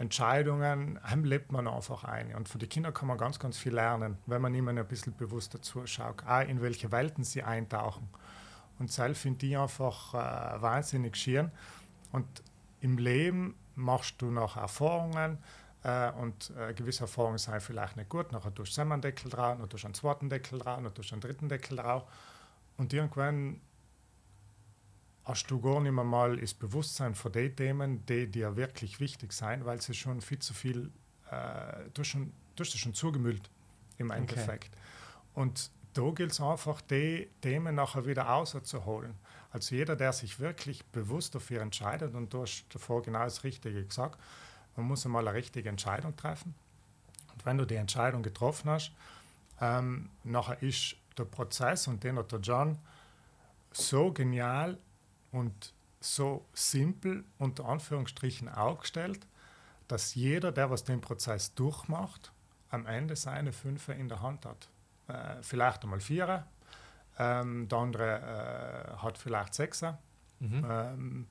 Entscheidungen, lebt man einfach ein. Und von den Kindern kann man ganz, ganz viel lernen, wenn man immer ein bisschen bewusster zuschaut, auch in welche Welten sie eintauchen. Und selbst finde ich einfach äh, wahnsinnig schön. Und im Leben machst du noch Erfahrungen, äh, und äh, gewisse Erfahrungen sind vielleicht nicht gut. Nachher tust du einen Deckel drauf, dann tust du einen zweiten Deckel drauf, dann tust du einen dritten Deckel drauf. Und irgendwann hast du gar nicht mehr mal das Bewusstsein für die Themen, die dir wirklich wichtig sind, weil sie schon viel zu viel, äh, du, hast schon, du hast schon zugemüllt im Endeffekt. Okay. Und da gilt es einfach, die Themen nachher wieder auszuholen. Also jeder, der sich wirklich bewusst dafür entscheidet, und du hast davor genau das Richtige gesagt, man muss einmal eine richtige Entscheidung treffen. Und wenn du die Entscheidung getroffen hast, ähm, nachher ist der Prozess und den hat der John so genial und so simpel unter Anführungsstrichen aufgestellt, dass jeder, der was den Prozess durchmacht, am Ende seine Fünfe in der Hand hat. Äh, vielleicht einmal Vierer, ähm, der andere äh, hat vielleicht Sechser. Mhm. Ähm,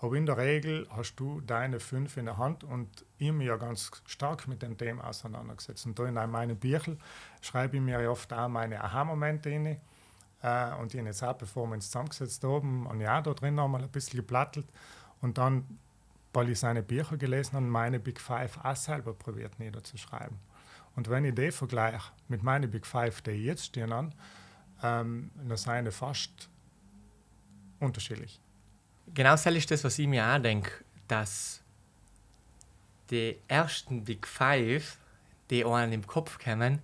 aber in der Regel hast du deine fünf in der Hand und ich mich ja ganz stark mit dem Thema auseinandergesetzt. Und da in meinen Büchern schreibe ich mir oft auch meine Aha-Momente rein. Äh, und wir uns zusammengesetzt haben, ein Jahr da drin einmal ein bisschen geplattelt. Und dann weil ich seine Bücher gelesen habe und meine Big Five auch selber probiert niederzuschreiben. Und wenn ich die vergleiche mit meinen Big Five, die jetzt stehen an, ähm, dann sind die fast unterschiedlich. Genau das ist das, was ich mir auch denke, dass die ersten Big Five, die einem im Kopf kommen,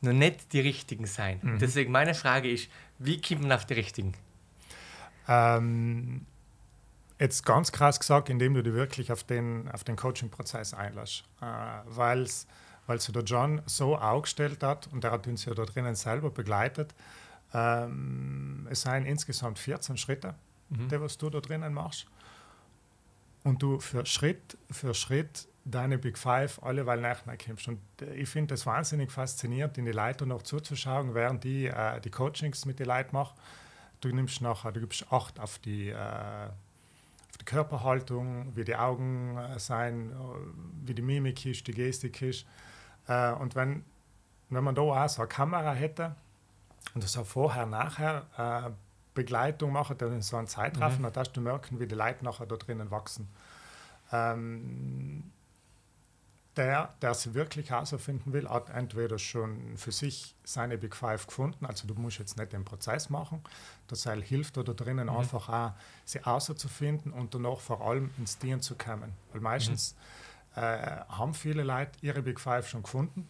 noch nicht die richtigen sein. Mhm. Deswegen meine Frage ist, wie kommt man auf die richtigen? Ähm, jetzt ganz krass gesagt, indem du dich wirklich auf den, auf den Coaching-Prozess einlässt. Äh, weil es der John so aufgestellt hat und er hat uns ja da drinnen selber begleitet. Ähm, es seien insgesamt 14 Schritte, mhm. die was du da drinnen machst. Und du für Schritt für Schritt deine Big Five alle weil nachher kommst. Und äh, ich finde das wahnsinnig faszinierend, in die Leute noch zuzuschauen, während die äh, die Coachings mit den Leuten machen. Du nimmst nachher, du gibst Acht auf die, äh, auf die Körperhaltung, wie die Augen äh, sein, wie die Mimik ist, die Gestik ist. Äh, und wenn, wenn man da auch so eine Kamera hätte und das auch vorher, nachher äh, Begleitung machen, dann so ein Zeitraffen, mhm. dann darfst du merken, wie die Leute nachher da drinnen wachsen. Ähm, der, der es wirklich herausfinden will, hat entweder schon für sich seine Big Five gefunden, also du musst jetzt nicht den Prozess machen, das Seil hilft dir da drinnen mhm. einfach auch, sie herauszufinden und danach vor allem ins Dienen zu kommen. Weil meistens mhm. äh, haben viele Leute ihre Big Five schon gefunden,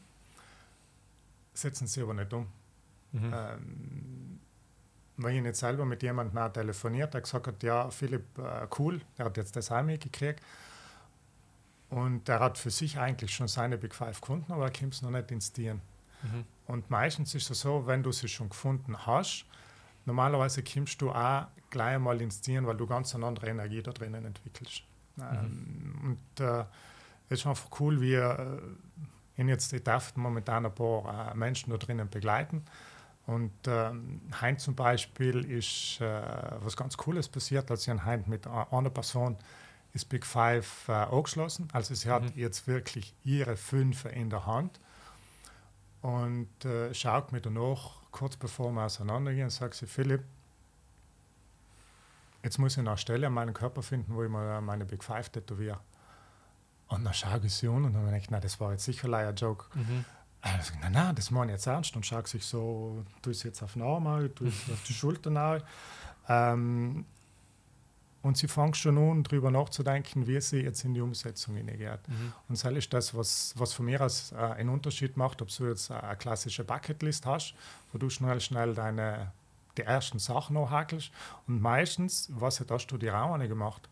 setzen sie aber nicht um. Mhm. Ähm, wenn ich jetzt selber mit jemandem telefoniert, der gesagt hat, ja, Philipp, äh, cool, der hat jetzt das Heimweg gekriegt, und er hat für sich eigentlich schon seine Big Five gefunden, aber er kommt es noch nicht ins Tieren. Mhm. Und meistens ist es so, wenn du sie schon gefunden hast, normalerweise kommst du auch gleich einmal ins Tieren, weil du ganz eine andere Energie da drinnen entwickelst. Mhm. Ähm, und äh, es ist einfach cool, wie äh, ich jetzt, ich darf momentan ein paar äh, Menschen da drinnen begleiten. Und ähm, Heinz zum Beispiel ist äh, was ganz Cooles passiert, als ich einen Heinz mit einer Person ist Big Five äh, angeschlossen. Also sie hat mhm. jetzt wirklich ihre fünf in der Hand und äh, schaut mir danach, kurz bevor wir auseinandergehen, sagt sie, Philipp, jetzt muss ich eine Stelle an meinem Körper finden, wo ich mal meine Big Five tätowiere. Und dann schaue ich sie an und dann denke ich, na, das war jetzt sicher ein Joke. Mhm. Also, nein, nein, das meine ich jetzt ernst. Und schaue sich so, tue es jetzt auf den Arm, tue es auf die Schulter ähm, und sie fängt schon an, darüber nachzudenken, wie sie jetzt in die Umsetzung hineingeht. Mhm. Und das ist das, was, was von mir aus äh, einen Unterschied macht, ob du jetzt eine klassische Bucketlist hast, wo du schnell, schnell deine, die ersten Sachen noch hakelst. Und meistens, was hast du dir auch eine gemacht?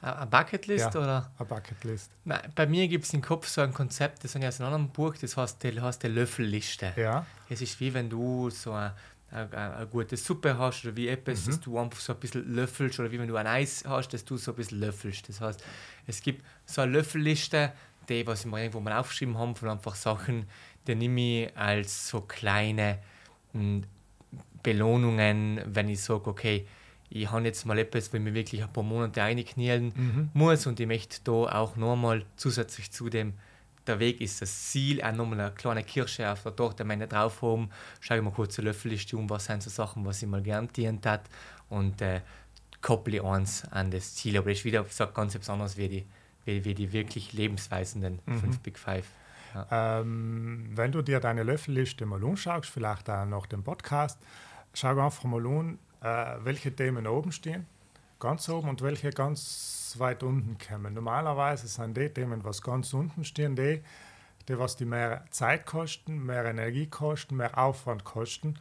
Eine Bucketlist ja, oder? Eine Bucketlist. Bei mir gibt es im Kopf so ein Konzept, das habe ich aus einem anderen Buch, das heißt die, heißt die Löffelliste. Ja. Es ist wie wenn du so ein eine, eine, gute Suppe hast oder wie etwas, mhm. dass du einfach so ein bisschen löffelst oder wie wenn du ein Eis hast, dass du so ein bisschen löffelst. Das heißt, es gibt so eine Löffelliste, die, was wir irgendwo mal aufgeschrieben haben, von einfach Sachen, die nehme ich als so kleine hm, Belohnungen, wenn ich sage, okay, ich habe jetzt mal etwas, ich mir wirklich ein paar Monate einknien mhm. muss und ich möchte da auch nochmal zusätzlich zu dem der Weg ist das Ziel, auch nochmal eine kleine Kirsche auf der Torte meine drauf haben, schaue ich mal kurz eine Löffelliste um, was sind so Sachen, was ich mal gern dient hat und äh, kopple eins an das Ziel. Aber das ist wieder sagt ganz etwas anderes wie die, wie, wie die wirklich lebensweisenden mhm. fünf Big Five. Ja. Ähm, wenn du dir deine Löffelliste mal anschaust, vielleicht auch nach dem Podcast, schau einfach mal an, äh, welche Themen oben stehen, ganz oben und welche ganz weit unten kommen. Normalerweise sind die Themen, was ganz unten stehen, die, die was die mehr Zeit kosten, mehr Energie kosten, mehr Aufwand kosten.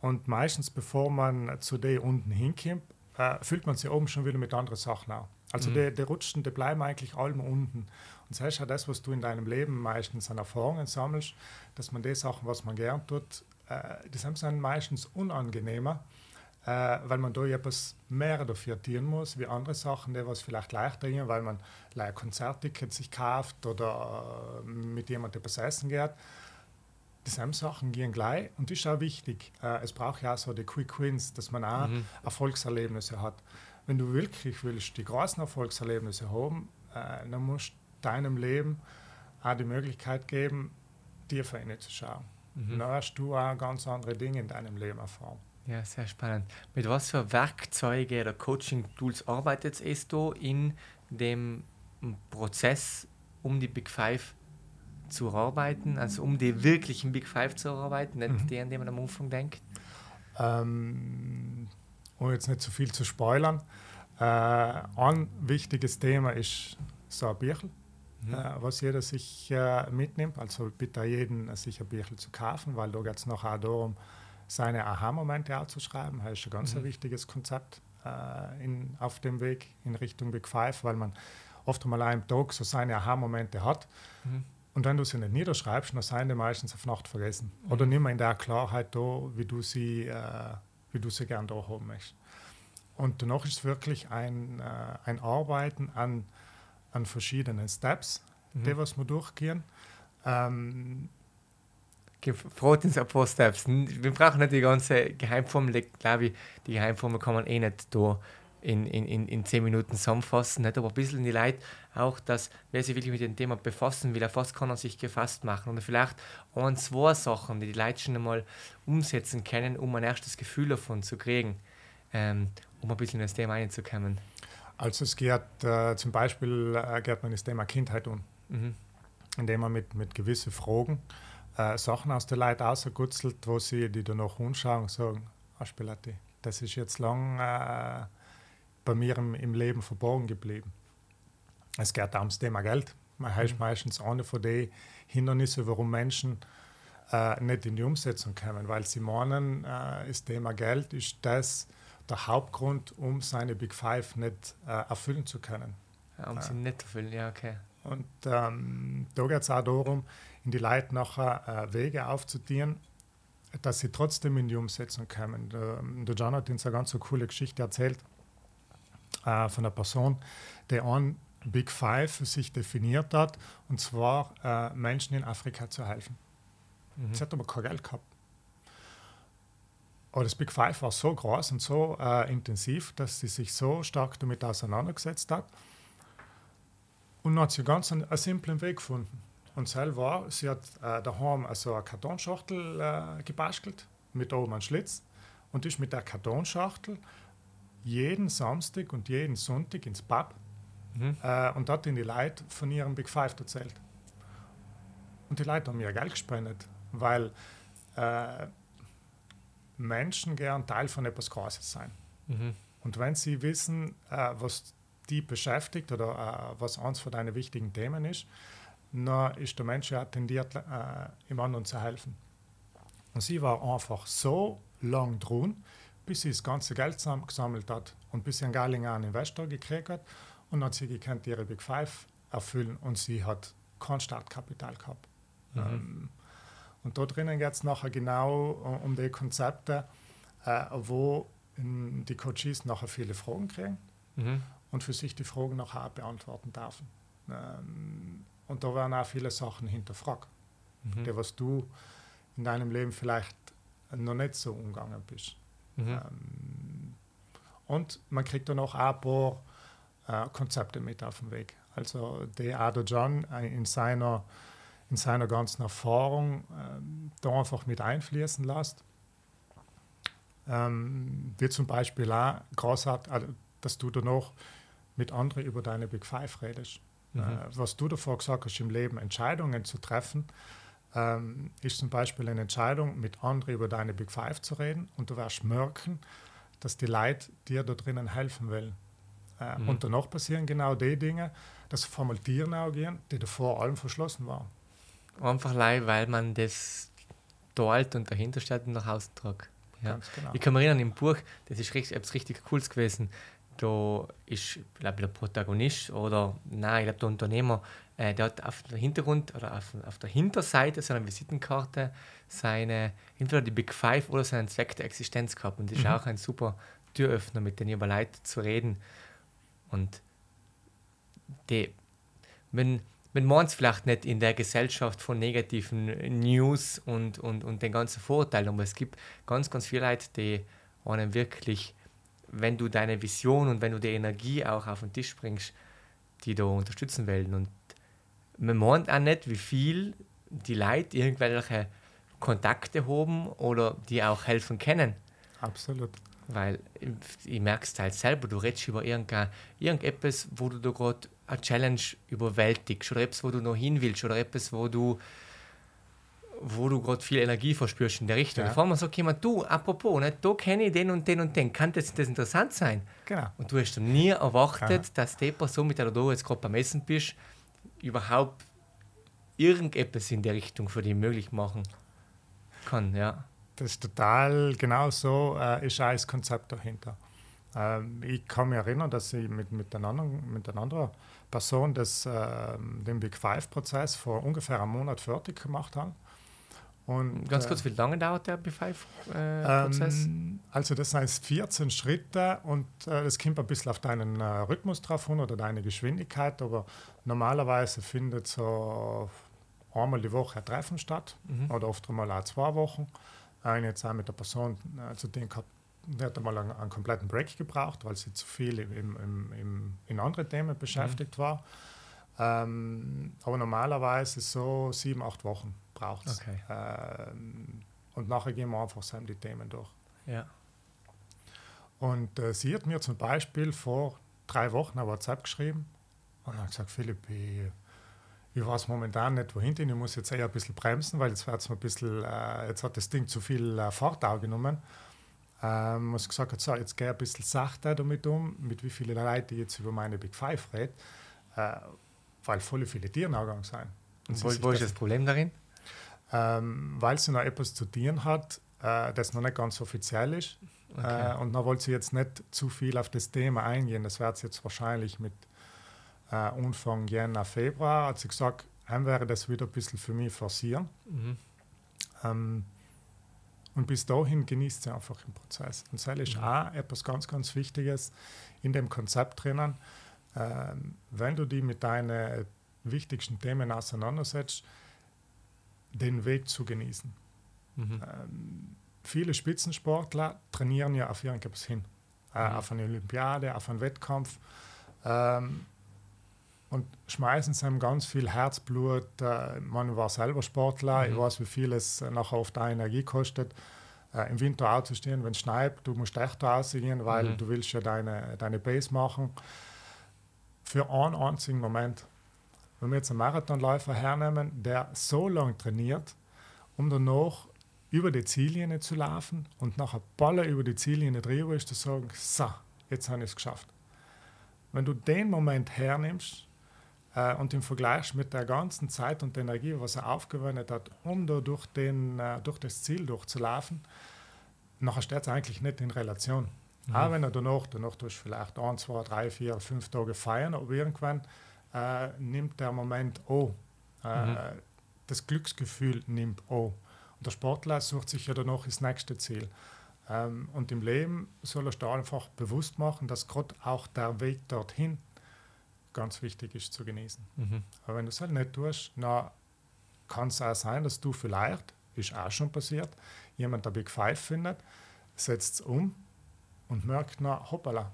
Und meistens, bevor man zu den unten hinkommt, äh, fühlt man sich oben schon wieder mit anderen Sachen auf. Also mhm. die, die rutschen, die bleiben eigentlich allem unten. Und das ist ja das, was du in deinem Leben meistens an Erfahrungen sammelst, dass man die Sachen, was man gern tut, äh, die sind meistens unangenehmer äh, weil man da etwas mehr dafür tun muss, wie andere Sachen, die was vielleicht leichter gehen, weil man ein Konzertticket sich kauft oder äh, mit jemandem etwas essen geht. Dieselben Sachen gehen gleich und das ist auch wichtig. Äh, es braucht ja auch so die Quick Wins, dass man auch mhm. Erfolgserlebnisse hat. Wenn du wirklich willst, die großen Erfolgserlebnisse haben, äh, dann musst du deinem Leben auch die Möglichkeit geben, dir für ihn zu schauen. Mhm. Dann hast du auch ganz andere Dinge in deinem Leben erfahren. Ja, sehr spannend. Mit was für Werkzeuge oder Coaching-Tools arbeitet es du in dem ein Prozess, um die Big Five zu erarbeiten, also um die wirklichen Big Five zu erarbeiten, nicht mhm. die, an die man am Anfang denkt? Ähm, um jetzt nicht zu viel zu spoilern, äh, ein wichtiges Thema ist so ein Bierchen, mhm. äh, was jeder sich äh, mitnimmt. Also bitte jeden, äh, sich ein Bierchen zu kaufen, weil da geht es noch auch darum, seine Aha-Momente aufzuschreiben. Das ist ein ganz mhm. ein wichtiges Konzept äh, in, auf dem Weg in Richtung Big Five, weil man oft mal einem Tag so seine Aha-Momente hat. Mhm. Und wenn du sie nicht niederschreibst, dann sind die meistens auf Nacht vergessen. Mhm. Oder nicht mehr in der Klarheit da, wie du sie, äh, wie du sie gern da haben möchtest. Und danach ist es wirklich ein, äh, ein Arbeiten an, an verschiedenen Steps, mhm. die was wir durchgehen. Ähm, Ein paar Steps. Wir brauchen nicht die ganze Geheimformel, glaube ich. Die Geheimformel kann man eh nicht da in, in, in, in zehn Minuten zusammenfassen. Nicht? Aber ein bisschen die Leute auch, dass wer sich wirklich mit dem Thema befassen will, was kann er sich gefasst machen. Und vielleicht ein, zwei Sachen, die die Leute schon einmal umsetzen können, um ein erstes Gefühl davon zu kriegen, ähm, um ein bisschen in das Thema einzukommen. Also es geht äh, zum Beispiel äh, geht man das Thema Kindheit um, mhm. indem man mit, mit gewissen Fragen äh, Sachen aus der Leute rausgutzelt, wo sie die danach anschauen und sagen, ah, Spilati, das ist jetzt lang äh, bei mir im, im, Leben verborgen geblieben. Es geht auch ums Thema Geld. Man heißt mhm. meistens eine von den Hindernissen, warum Menschen äh, nicht in die Umsetzung kommen, weil sie meinen, äh, das Thema Geld ist das der Hauptgrund, um seine Big Five nicht äh, erfüllen zu können. Ja, um sie nicht erfüllen, ja, okay. Und ähm, da geht es auch darum, in die Leute nachher äh, Wege aufzutieren, dass sie trotzdem in die Umsetzung kommen. Der, der John hat uns eine ganz so coole Geschichte erzählt äh, von einer Person, der ein Big Five für sich definiert hat, und zwar äh, Menschen in Afrika zu helfen. Mhm. Sie hat aber kein Geld gehabt. Aber das Big Five war so groß und so äh, intensiv, dass sie sich so stark damit auseinandergesetzt hat. Und dann hat sie ganz einen, einen simplen Weg gefunden. Und selber, sie hat äh, daheim also eine Kartonschachtel äh, gebastelt, mit oben einem Schlitz. Und ist mit der Kartonschachtel jeden Samstag und jeden Sonntag ins Pub mhm. äh, und hat in die Leute von ihrem Big Five erzählt. Und die Leute haben mir Geld gespendet, weil äh, Menschen gern Teil von etwas Großes sein. Mhm. Und wenn sie wissen, äh, was die beschäftigt oder äh, was eins von deinen wichtigen Themen ist, dann ist der Mensch ja tendiert, äh, im anderen zu helfen. Und sie war einfach so lang dran, bis sie das ganze Geld gesammelt hat und bis sie einen geilen Investor gekriegt hat. Und dann hat sie gekannt, ihre Big Five erfüllen und sie hat kein Startkapital gehabt. Mhm. Ähm, und da drinnen geht es nachher genau um die Konzepte, äh, wo die Coaches nachher viele Fragen kriegen mhm. und für sich die Fragen nachher auch beantworten dürfen. Ähm, und da werden auch viele Sachen hinterfragt, mhm. die was du in deinem Leben vielleicht noch nicht so umgegangen bist. Mhm. Ähm, und man kriegt dann auch ein paar äh, Konzepte mit auf den Weg. Also der Ada John äh, in seiner in seiner ganzen Erfahrung ähm, da einfach mit einfließen lässt. Ähm, wie zum Beispiel auch großartig, also, dass du danach mit anderen über deine Big Five redest. Mhm. Äh, was du davor gesagt hast, im Leben Entscheidungen zu treffen, ähm, ist zum Beispiel eine Entscheidung, mit anderen über deine Big Five zu reden und du wirst merken, dass die Leute dir da drinnen helfen wollen. Äh, mhm. Und danach passieren genau die Dinge, dass vor Tieren gehen, die davor allem verschlossen waren. Einfach leid, weil man das dort und dahinter steht und nach Hause tragt. Ja. Genau. Ich kann mich erinnern, im Buch, das ist richtig, etwas richtig Cooles gewesen. Da ist, glaube der Protagonist oder nein, ich glaube der Unternehmer, äh, der hat auf dem Hintergrund oder auf, auf der Hinterseite seiner Visitenkarte seine, entweder die Big Five oder seinen Zweck der Existenz gehabt. Und das mhm. ist auch ein super Türöffner, mit denen über Leute zu reden. Und die, wenn, man meint es vielleicht nicht in der Gesellschaft von negativen News und, und, und den ganzen Vorurteilen, aber es gibt ganz, ganz viele Leute, die einem wirklich, wenn du deine Vision und wenn du die Energie auch auf den Tisch bringst, die da unterstützen wollen. Und man meint auch nicht, wie viel die Leute irgendwelche Kontakte haben oder die auch helfen können. Absolut. Weil ich merke es halt selber, du redest über irgendetwas, wo du da gerade eine Challenge überwältigst oder etwas, wo du noch hin willst oder etwas, wo du wo du gerade viel Energie verspürst in der Richtung. Ja. Bevor man sagt, jemand, du, apropos, ne, da kenne ich den und den und den, kann das, das interessant sein? Genau. Und du hast nie erwartet, ja. dass die Person, mit der du jetzt gerade beim Essen bist, überhaupt irgendetwas in der Richtung für dich möglich machen kann. Ja. Das ist total genau so, äh, ist auch das Konzept dahinter. Ähm, ich kann mich erinnern, dass ich mit, mit, einer, anderen, mit einer anderen Person das, äh, den Big Five-Prozess vor ungefähr einem Monat fertig gemacht habe. Und, Ganz kurz, äh, wie lange dauert der Big Five-Prozess? Ähm, also das sind 14 Schritte und äh, das kommt ein bisschen auf deinen äh, Rhythmus drauf hin oder deine Geschwindigkeit, aber normalerweise findet so einmal die Woche ein Treffen statt mhm. oder oft einmal auch zwei Wochen. Eine jetzt auch mit der Person, äh, zu denen gehabt, die hat einmal einen, einen, kompletten Break gebraucht, weil sie zu viel im, im, im, in andere Themen beschäftigt mhm. war. Ähm, aber normalerweise so sieben, acht Wochen braucht es. Okay. Ähm, und nachher gehen wir einfach die Themen durch. Ja. Und äh, sie hat mir zum Beispiel vor drei Wochen eine WhatsApp geschrieben und hat gesagt, Philipp, ich, ich weiß momentan nicht, wohin ich muss jetzt eher ein bisschen bremsen, weil jetzt, ein bisschen, äh, jetzt hat das Ding zu viel äh, Fahrt aufgenommen. Ähm, was gesagt hat, so, jetzt gehe ich ein bisschen sachter damit um, mit wie vielen Leuten ich jetzt über meine Big Five rede, äh, weil voll viele Tiere nachgegangen sind. Und wo, wo ist das Problem darin? Ähm, weil sie noch etwas zu tun hat, äh, das noch nicht ganz offiziell ist. Okay. Äh, und da wollte sie jetzt nicht zu viel auf das Thema eingehen. Das wird jetzt wahrscheinlich mit äh, Anfang Jänner, Februar, hat sie gesagt, dann wäre das wieder ein bisschen für mich forcieren. Mhm. Ähm, und bis dahin genießt sie einfach den Prozess. Und das ist mhm. auch etwas ganz, ganz Wichtiges in dem Konzept drinnen. Ähm, wenn du dich mit deinen wichtigsten Themen auseinandersetzt, den Weg zu genießen. Mhm. Ähm, viele Spitzensportler trainieren ja auf irgendetwas hin. Äh, mhm. Auf eine Olympiade, auf einen Wettkampf. Ähm, und schmeißen sie ihm ganz viel Herzblut. Äh, man war selber Sportler, mhm. ich weiß, wie viel es nachher oft auch Energie kostet. Äh, Im Winter aufzustehen, wenn es schneit, du musst echt rausgehen, weil mhm. du willst ja deine, deine Base machen. Für einen einzigen Moment. Wenn wir jetzt einen Marathonläufer hernehmen, der so lange trainiert, um danach über die Ziellinie zu laufen und nachher Baller über die Ziellinie drüber ist, zu sagen, so, jetzt habe ich es geschafft. Wenn du den Moment hernimmst, äh, und im Vergleich mit der ganzen Zeit und der Energie, was er aufgewendet hat, um da durch, den, äh, durch das Ziel durchzulaufen, nachher steht es eigentlich nicht in Relation. Mhm. Auch wenn er danach, danach tust vielleicht ein, zwei, drei, vier, fünf Tage feiern, aber irgendwann äh, nimmt der Moment oh, äh, mhm. das Glücksgefühl nimmt oh. Und der Sportler sucht sich ja danach das nächste Ziel. Ähm, und im Leben soll er sich einfach bewusst machen, dass gerade auch der Weg dorthin ganz wichtig ist zu genießen. Mhm. Aber wenn du es halt nicht tust, dann kann es auch sein, dass du vielleicht, ist auch schon passiert, jemand der Big Five findet, setzt es um und merkt, na hoppala,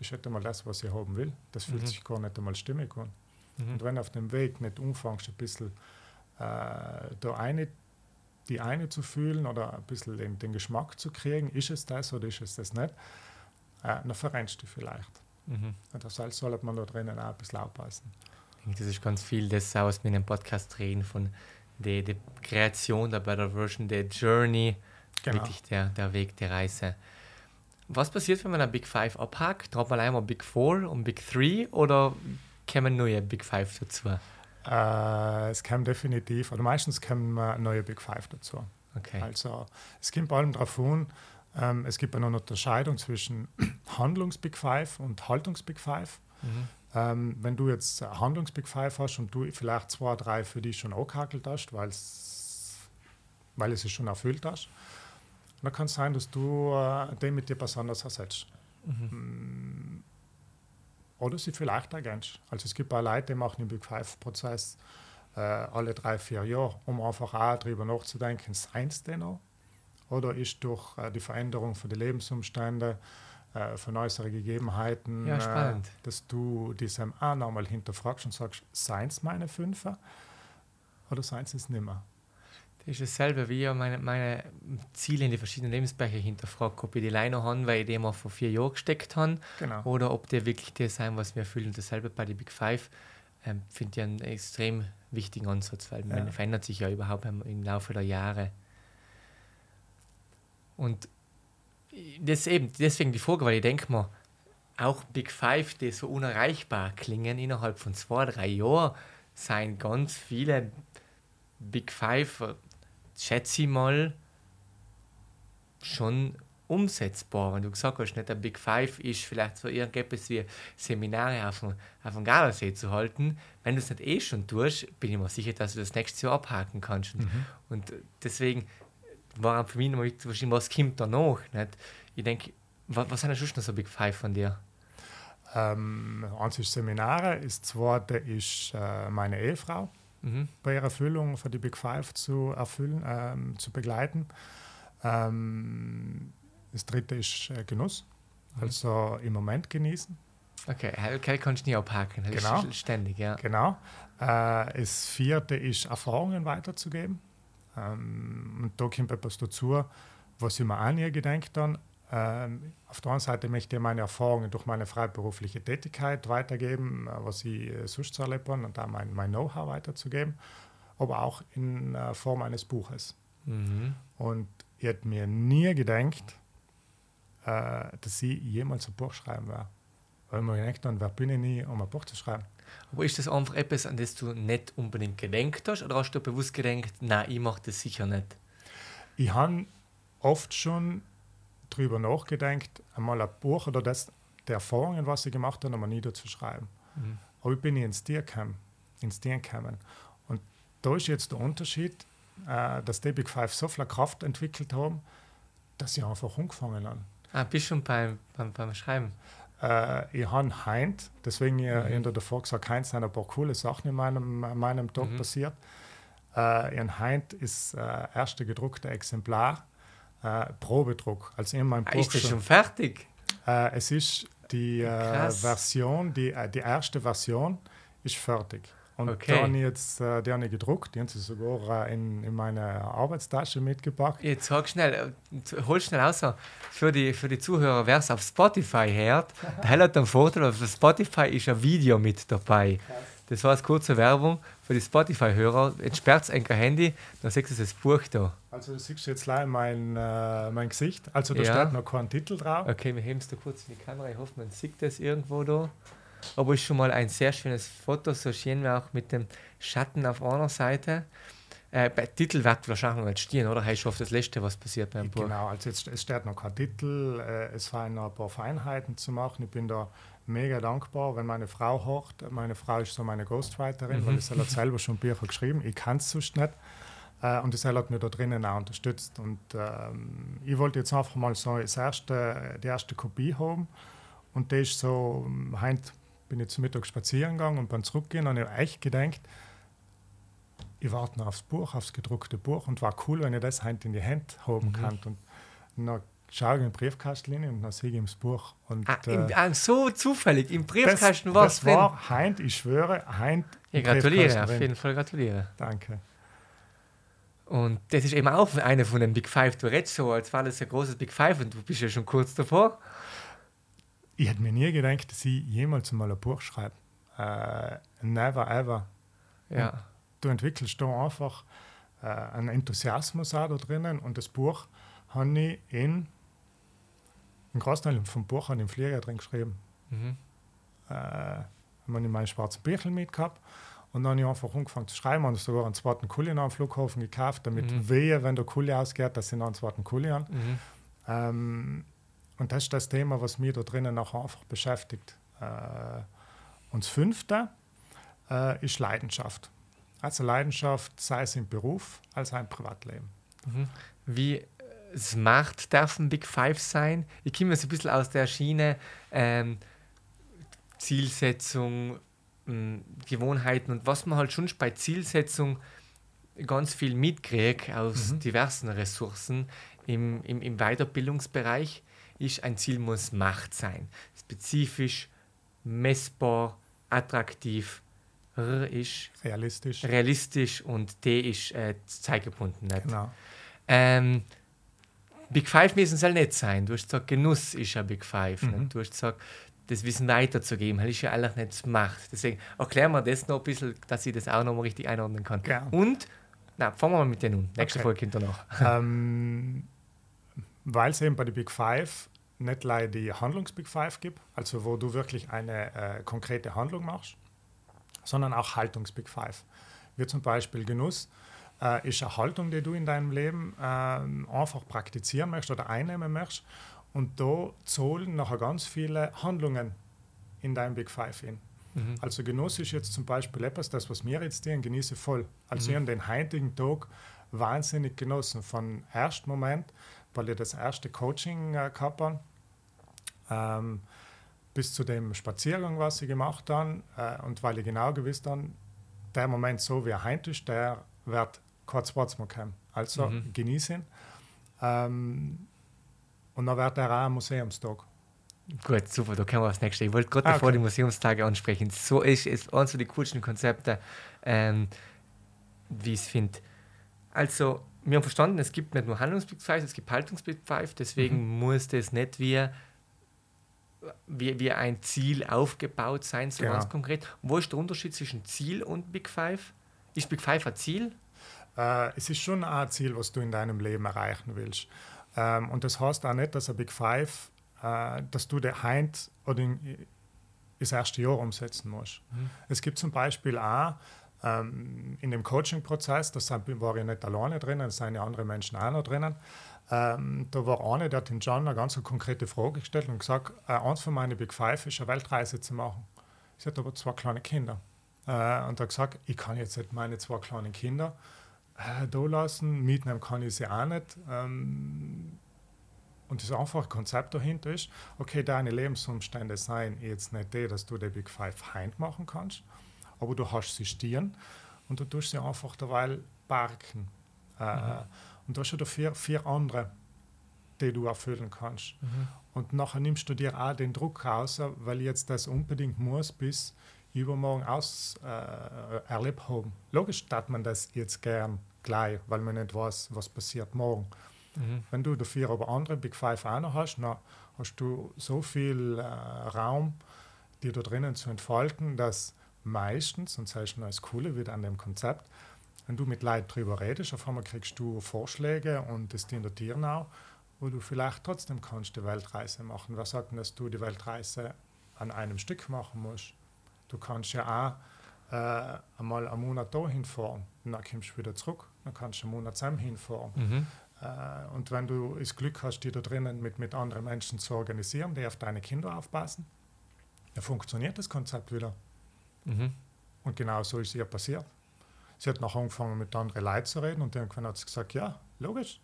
ich hätte mal das, was ich haben will. Das fühlt mhm. sich gar nicht einmal stimmig an. Mhm. Und wenn auf dem Weg nicht umfängst, ein bisschen äh, da eine, die eine zu fühlen oder ein bisschen den, den, Geschmack zu kriegen, ist es das oder ist es das nicht, äh, dann verrennst du vielleicht. Mhm. Und deshalb sollte man da drinnen auch ein bisschen aufpassen. Das ist ganz viel das, was wir in dem Podcast reden, von der, der Kreation, der Better Version, der Journey, genau. wirklich der, der Weg, der Reise. Was passiert, wenn man ein Big Five abhakt? Traut man einmal Big Four und Big Three oder kommen neue Big Five dazu? Äh, es kommen definitiv, oder meistens kommen neue Big Five dazu. Okay. Also es kommt vor allem darauf an, ähm, es gibt eine Unterscheidung zwischen Handlungs-Big Five und Haltungs-Big Five. Mhm. Ähm, wenn du jetzt Handlungs-Big Five hast und du vielleicht zwei, drei für dich schon angehakelt hast, weil es schon erfüllt hast, dann kann es sein, dass du äh, den mit dir besonders ersetzt. Mhm. Mm, oder sie vielleicht ergänzt. Also es gibt auch Leute, die machen den Big Five-Prozess äh, alle drei, vier Jahre, um einfach auch darüber nachzudenken, seien es denn noch? Oder ist durch äh, die Veränderung von den Lebensumständen, äh, von äußeren Gegebenheiten, ja, äh, dass du diesem auch nochmal hinterfragst und sagst, seien es meine Fünfer oder seien es es nimmer? Das ist dasselbe, wie ich meine, meine Ziele in die verschiedenen Lebensbereiche hinterfragt, ob ich die Leine habe, weil ich die mal vor vier Jahren gesteckt habe, Genau. oder ob die wirklich das sein, was wir fühlen. Und dasselbe bei den Big Five ähm, finde ich einen extrem wichtigen Ansatz, weil man Ja. verändert sich ja überhaupt im, Laufe der Jahre. Und das eben, deswegen die Frage, weil ich denke mal, auch Big Five, die so unerreichbar klingen, innerhalb von zwei, drei Jahren, seien ganz viele Big Five, schätze ich mal, schon umsetzbar. Wenn du gesagt hast, nicht der Big Five ist vielleicht so irgendetwas wie Seminare auf dem, auf dem Gardasee zu halten. Wenn du es nicht eh schon tust, bin ich mir sicher, dass du das nächste Jahr abhaken kannst. Und, und deswegen war für mich noch mit, wahrscheinlich, was kommt danach. Nicht? Ich denke, was, was sind denn sonst noch so Big Five von dir? Ähm, eins ist Seminare, das zweite ist äh, meine Ehefrau Mhm. bei ihrer Erfüllung für die Big Five zu erfüllen, ähm, zu begleiten. Ähm, das dritte ist äh, Genuss, Mhm. also im Moment genießen. Okay, okay, kannst du nie abhaken. Das Genau. ist ständig, ja. Genau. Äh, das vierte ist Erfahrungen weiterzugeben. Ähm, und da kommt etwas dazu, was ich mir auch nie gedacht habe. Ähm, auf der einen Seite möchte ich meine Erfahrungen durch meine freiberufliche Tätigkeit weitergeben, äh, was ich äh, sonst so erlebt habe, und da mein, mein Know-how weiterzugeben, aber auch in äh, Form eines Buches. Mhm. Und ich hätte mir nie gedacht, dass ich jemals ein Buch schreiben werde. Weil ich mir gedacht habe, wer bin ich nie, um ein Buch zu schreiben. Aber ist das einfach etwas, an das du nicht unbedingt gedenkt hast? Oder hast du bewusst gedacht, nein, ich mache das sicher nicht? Ich habe oft schon darüber nachgedacht, einmal ein Buch oder das der Erfahrungen, was ich gemacht habe, einmal niederzuschreiben. Mhm. Aber ich bin ins Tier gekommen, ins Tier gekommen. Und da ist jetzt der Unterschied, äh, dass die Big Five so viel Kraft entwickelt haben, dass ich einfach angefangen habe. Ah, bist schon beim, beim, beim Schreiben. Äh, ich habe Heint, deswegen Mhm. mhm. ich davor gesagt, Heint sind ein paar coole Sachen in meinem, in meinem Tag Mhm. passiert. Äh, in Heint ist äh, erste gedruckte Exemplar, äh, Probedruck. Also in meinem Ah, Buch ist das schon- schon fertig? Äh, es ist die äh, Krass. Version, die, äh, die erste Version ist fertig. Und Okay. da habe ich jetzt äh, die habe ich gedruckt, die haben sie sogar äh, in, in meine Arbeitstasche mitgepackt. Jetzt sag schnell, äh, hol schnell raus. Für die, für die Zuhörer, wer es auf Spotify hört, der hat einen Vorteil, auf Spotify ist ein Video mit dabei. Das war als kurze Werbung für die Spotify-Hörer. Jetzt sperrt ein Handy, dann siehst du das Buch da. Also du siehst jetzt leider mein, äh, mein Gesicht. Also da Ja. steht noch kein Titel drauf. Okay, wir heben es da kurz in die Kamera. Ich hoffe, man sieht das irgendwo da. Aber ist schon mal ein sehr schönes Foto, so schön wie auch mit dem Schatten auf einer Seite. Äh, bei Titel wird wahrscheinlich noch nicht stehen, oder? Heißt schon auf das Letzte, was passiert beim Buch. Genau, also jetzt, es steht noch kein Titel, äh, es fallen noch ein paar Feinheiten zu machen. Ich bin da mega dankbar, wenn meine Frau hört. Meine Frau ist so meine Ghostwriterin, Mhm. weil sie hat selber schon Bücher geschrieben. Ich kann es sonst nicht. Äh, und die hat mir da drinnen auch unterstützt. Und ähm, ich wollte jetzt einfach mal so das erste, die erste Kopie haben. Und das ist so, ähm, heint bin ich zum Mittag spazieren gegangen und beim Zurückgehen habe ich echt gedacht, ich warte noch aufs Buch, aufs gedruckte Buch und war cool, wenn ich das heint in die Hand haben Mhm. kann. Und dann schaue den Briefkasten rein und dann sehe ich ihm das Buch. Und, Ah, im, äh, ah, so zufällig, im Briefkasten war es das war Heint, ich schwöre, Heint. Ich im gratuliere, auf jeden Fall gratuliere. Danke. Und das ist eben auch eine von den Big Five. Du redest so, als war das ein großes Big Five und du bist ja schon kurz davor. Ich hätte mir nie gedacht, dass ich jemals mal ein Buch schreibe. Äh, never ever. Ja. Du entwickelst da einfach äh, einen Enthusiasmus auch da drinnen und das Buch habe ich in, ein Großteil vom Buch ich im Flieger drin geschrieben. Mhm. äh, habe ich meinen schwarzen Büchel mitgehabt und dann habe ich einfach angefangen zu schreiben und sogar einen zweiten Kuli am Flughafen gekauft, damit Mhm. wehe, wenn der Kuli ausgeht, dass ich noch einen zweiten Kuli habe. Mhm. Ähm, und das ist das Thema, was mich da drinnen nachher einfach beschäftigt. Äh, und das fünfte äh, ist Leidenschaft. Also Leidenschaft, sei es im Beruf als auch im Privatleben. Mhm. Wie smart darf ein Big Five sein? Ich komme jetzt ein bisschen aus der Schiene ähm, Zielsetzung, mh, Gewohnheiten und was man halt schon bei Zielsetzung ganz viel mitkriegt aus Mhm. diversen Ressourcen im, im, im Weiterbildungsbereich, ist ein Ziel muss Macht sein. Spezifisch, messbar, attraktiv, R ist realistisch. realistisch und T ist äh, zeitgebunden. Nicht? Genau. Ähm, Big Five müssen soll nicht sein. Du hast gesagt, Genuss ist ja Big Five. Mhm. Nicht? Du hast gesagt, das Wissen weiterzugeben, das ist ja eigentlich nicht Macht. Deswegen erklären wir das noch ein bisschen, dass ich das auch noch mal richtig einordnen kann. Gern. Und, na, fangen wir mal mit denen an. Nächste Okay. Folge hinterher. ähm, Weil es eben bei den Big Five nicht leider die Handlungs-Big Five gibt, also wo du wirklich eine äh, konkrete Handlung machst, sondern auch Haltungs-Big Five. Wie zum Beispiel Genuss äh, ist eine Haltung, die du in deinem Leben ähm, einfach praktizieren möchtest oder einnehmen möchtest. Und da zahlen nachher ganz viele Handlungen in deinem Big Five hin. Mhm. Also Genuss ist jetzt zum Beispiel etwas, das, was wir jetzt tun, genieße voll. Also Mhm. ich habe den heutigen Tag wahnsinnig genossen. Von ersten Moment, weil ich das erste Coaching äh, gehabt habe, ähm, bis zu dem Spaziergang, was ich gemacht habe. Äh, und weil ich genau gewusst habe, der Moment so wie er heute ist, der wird Wort mehr kommen. Also Mhm. genieße ihn. Ähm, und dann wird er auch ein Museumstag. Gut, super, da können wir aufs nächste. Ich wollte gerade Ah, davor okay. die Museumstage ansprechen. So ist es eines der coolsten Konzepte, ähm, wie ich es finde. Also, wir haben verstanden, es gibt nicht nur Handlungs-Big Five, es gibt Haltungs-Big Five, deswegen Mhm. muss das nicht wie, wie, wie ein Ziel aufgebaut sein, so Genau. ganz konkret. Wo ist der Unterschied zwischen Ziel und Big Five? Ist Big Five ein Ziel? Äh, es ist schon ein Ziel, was du in deinem Leben erreichen willst. Ähm, und das heißt auch nicht, dass ein Big Five, äh, dass du der Heint oder in, das erste Jahr umsetzen musst. Mhm. Es gibt zum Beispiel auch ähm, in dem Coaching-Prozess, da war ich nicht alleine drinnen, es sind ja andere Menschen auch noch drinnen. Ähm, da war eine, der hat den John eine ganz konkrete Frage gestellt und gesagt, äh, eins von meinen Big Five ist, eine Weltreise zu machen. Sie hat aber zwei kleine Kinder. Äh, und hat gesagt, ich kann jetzt nicht meine zwei kleinen Kinder äh, da lassen, mitnehmen kann ich sie auch nicht. Ähm, und das einfache Konzept dahinter ist, okay, deine Lebensumstände seien jetzt nicht die, dass du die Big Five heim machen kannst, aber du hast sie stehen und du tust sie einfach derweil parken. Äh, Und du hast schon vier, vier andere, die du erfüllen kannst. Und nachher nimmst du dir auch den Druck raus, weil ich jetzt das unbedingt muss, bis übermorgen aus äh, erlebt haben. Logisch tat man das jetzt gern gleich, weil man nicht weiß, was passiert morgen. Mhm. Wenn du dafür aber andere Big Five auch noch hast, dann hast du so viel äh, Raum, dir da drinnen zu entfalten, dass meistens, und das ist noch das Coole wieder an dem Konzept, wenn du mit Leuten drüber redest, auf einmal kriegst du Vorschläge und das dient dir auch, wo du vielleicht trotzdem kannst die Weltreise machen. Wer sagt denn, dass du die Weltreise an einem Stück machen musst? Du kannst ja auch äh, einmal einen Monat da hinfahren und dann kommst du wieder zurück, dann kannst du einen Monat zusammen hinfahren. Mhm. Äh, und wenn du das Glück hast, die da drinnen mit, mit anderen Menschen zu organisieren, die auf deine Kinder aufpassen, dann funktioniert das Konzept wieder. Mhm. Und genau so ist es ihr passiert. Sie hat nachher angefangen, mit anderen Leuten zu reden und irgendwann hat sie gesagt, ja, logisch,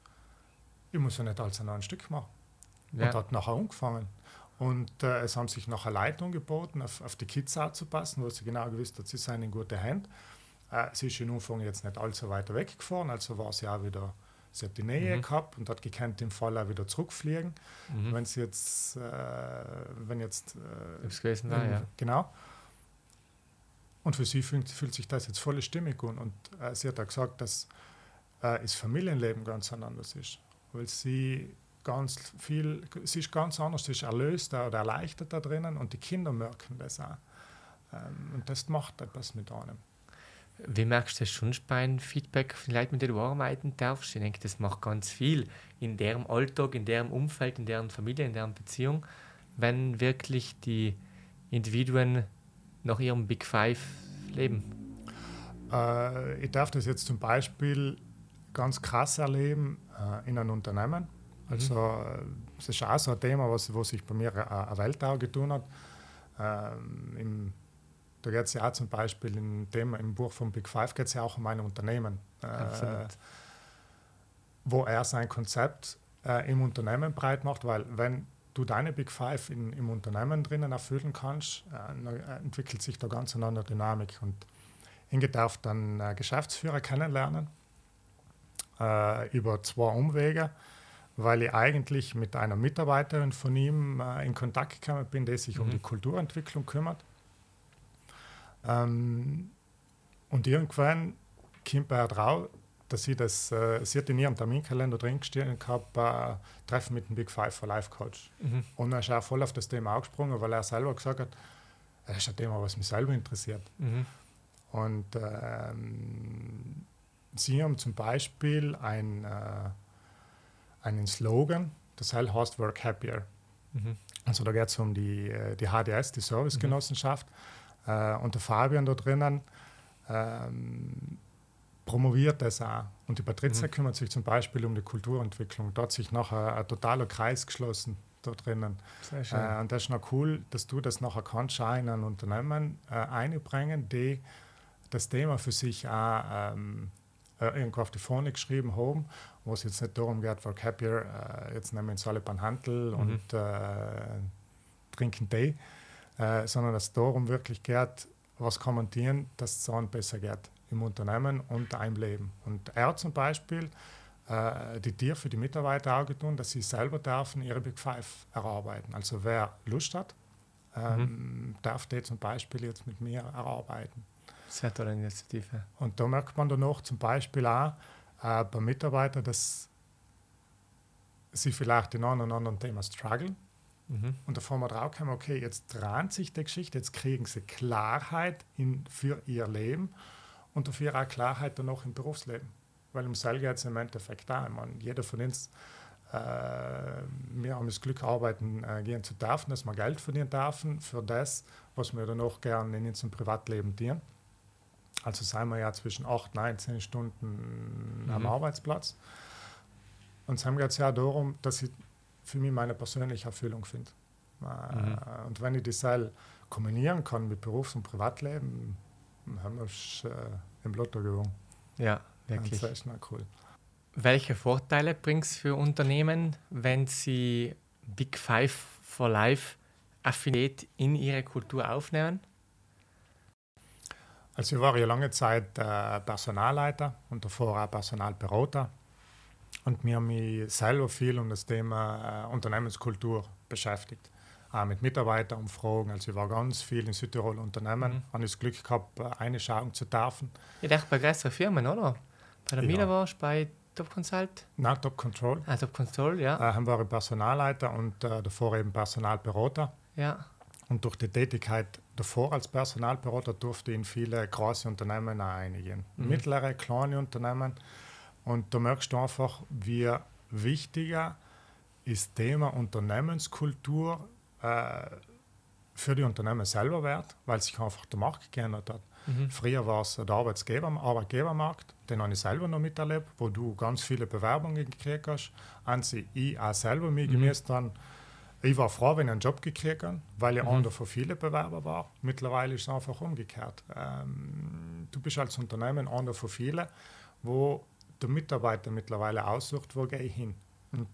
ich muss ja nicht alles an einem Stück machen. Ja. Und hat nachher angefangen. Und äh, es haben sich nachher Leute angeboten, auf, auf die Kids aufzupassen, wo sie genau gewusst hat, sie seien in gute Hände. Äh, sie ist im Anfang jetzt nicht allzu weit weggefahren, also war sie auch wieder, sie hat die Nähe Mhm. gehabt und hat gekannt, im Fall auch wieder zurückfliegen. Mhm. Wenn sie jetzt, äh, wenn jetzt, äh, Ob's gewesen war, ja. genau. Und für sie fühlt, fühlt sich das jetzt voll stimmig an. Und äh, sie hat auch gesagt, dass äh, das Familienleben ganz anders ist. Weil sie ganz viel, sie ist ganz anders, sie ist erlöst oder erleichtert da drinnen und die Kinder merken das auch. Ähm, und das macht etwas mit einem. Wie merkst du das schon bei Feedback von Leuten, mit denen du arbeiten darfst? Ich denke, das macht ganz viel in deren Alltag, in deren Umfeld, in deren Familie, in deren Beziehung, wenn wirklich die Individuen nach ihrem Big Five leben. Äh, ich darf das jetzt zum Beispiel ganz krass erleben äh, in einem Unternehmen. Also äh, es ist auch so ein Thema, was, was sich bei mir eine Weltau getan hat. Ähm, im, da geht es ja auch zum Beispiel im, Thema, im Buch von Big Five geht es ja auch um ein Unternehmen, äh, wo er sein Konzept äh, im Unternehmen breit macht, weil wenn du deine Big Five in, im Unternehmen drinnen erfüllen kannst, äh, entwickelt sich da ganz eine andere Dynamik. Und Inge darf dann äh, Geschäftsführer kennenlernen äh, über zwei Umwege, weil ich eigentlich mit einer Mitarbeiterin von ihm äh, in Kontakt gekommen bin, die sich um Mhm. die Kulturentwicklung kümmert. Ähm, Und irgendwann kommt er drauf, dass sie das, äh, sie hat in ihrem Terminkalender drin gestehen gehabt, äh, Treffen mit dem Big Five for Life Coach. Mhm. Und er ist auch voll auf das Thema angesprungen, weil er selber gesagt hat, das ist ein Thema, was mich selber interessiert. Mhm. Und ähm, sie haben zum Beispiel ein, äh, einen Slogan, das heißt Work Happier. Mhm. Also da geht es um die, äh, die HDS, die Servicegenossenschaft. Mhm. Äh, und der Fabian da drinnen ähm, promoviert das auch. Und die Patricia mhm. kümmert sich zum Beispiel um die Kulturentwicklung. Da hat sich nachher ein totaler Kreis geschlossen da drinnen. Sehr schön. Äh, und das ist noch cool, dass du das nachher kannst in ein Unternehmen äh, einbringen, die das Thema für sich auch ähm, äh, irgendwo auf die Fahne geschrieben haben, wo es jetzt nicht darum geht, weil Happier, äh, jetzt nehmen wir uns alle beim Handel mhm. und äh, trinken Tee, äh, sondern dass es darum wirklich geht, was kommentieren, dass es dann besser geht im Unternehmen und im Leben. Und er zum Beispiel äh, die Tier für die Mitarbeiter auch getan, dass sie selber dürfen ihre Big Five erarbeiten. Also wer Lust hat, ähm, mhm. darf der zum Beispiel jetzt mit mir erarbeiten. Sehr tolle Initiative. Und da merkt man dann noch zum Beispiel auch äh, bei Mitarbeitern, dass sie vielleicht in einem oder anderen Thema strugglen. Mhm. Und davor mal drauf kommen, okay, jetzt dreht sich die Geschichte, jetzt kriegen sie Klarheit in, für ihr Leben und dafür auch Klarheit dann noch im Berufsleben. Weil um Seil geht es im Endeffekt da. Ich meine, jeder von uns, äh, wir haben das Glück, arbeiten äh, gehen zu dürfen, dass wir Geld verdienen dürfen für das, was wir dann auch gerne in unserem Privatleben dienen. Also seien wir ja zwischen 8, 9, 10 Stunden mhm. am Arbeitsplatz. Und es geht ja darum, dass ich für mich meine persönliche Erfüllung finde. Äh, mhm. Und wenn ich das kombinieren kann mit Berufs- und Privatleben, haben wir es äh, im Lotto gewonnen. Ja, wirklich. Das ist cool. Welche Vorteile bringt es für Unternehmen, wenn sie Big Five for Life Affiliate in ihre Kultur aufnehmen? Also ich war ja lange Zeit äh, Personalleiter und davor auch Personalberater. Und mir haben mich selber viel um das Thema äh, Unternehmenskultur beschäftigt auch mit Mitarbeiterumfragen. Also ich war ganz viel in Südtirol Unternehmen, mhm. habe das Glück gehabt, eine schauen zu dürfen. Ich dachte bei größeren Firmen, oder? Bei der ja. Mila warst bei Top Consult? Nein, Top Control. Ah, Top Control, ja. Äh, haben wir Personalleiter und äh, davor eben Personalberater. Ja. Und durch die Tätigkeit davor als Personalberater durfte ich in viele große Unternehmen einigen. Mhm. Mittlere, kleine Unternehmen. Und da merkst du einfach, wie wichtiger ist Thema Unternehmenskultur äh, für die Unternehmen selber wert, weil sich einfach der Markt geändert hat. Mhm. Früher war es der Arbeitsgeber, Arbeitgebermarkt, den habe ich selber noch miterlebt, wo du ganz viele Bewerbungen gekriegt hast. An sie, ich auch selber mir mhm. gemäß dann, ich war froh, wenn ich einen Job gekriegt habe, weil ich mhm. einer von vielen Bewerber war. Mittlerweile ist es einfach umgekehrt. Ähm, du bist als Unternehmen einer von vielen, wo der Mitarbeiter mittlerweile aussucht, wo gehe ich hin. Und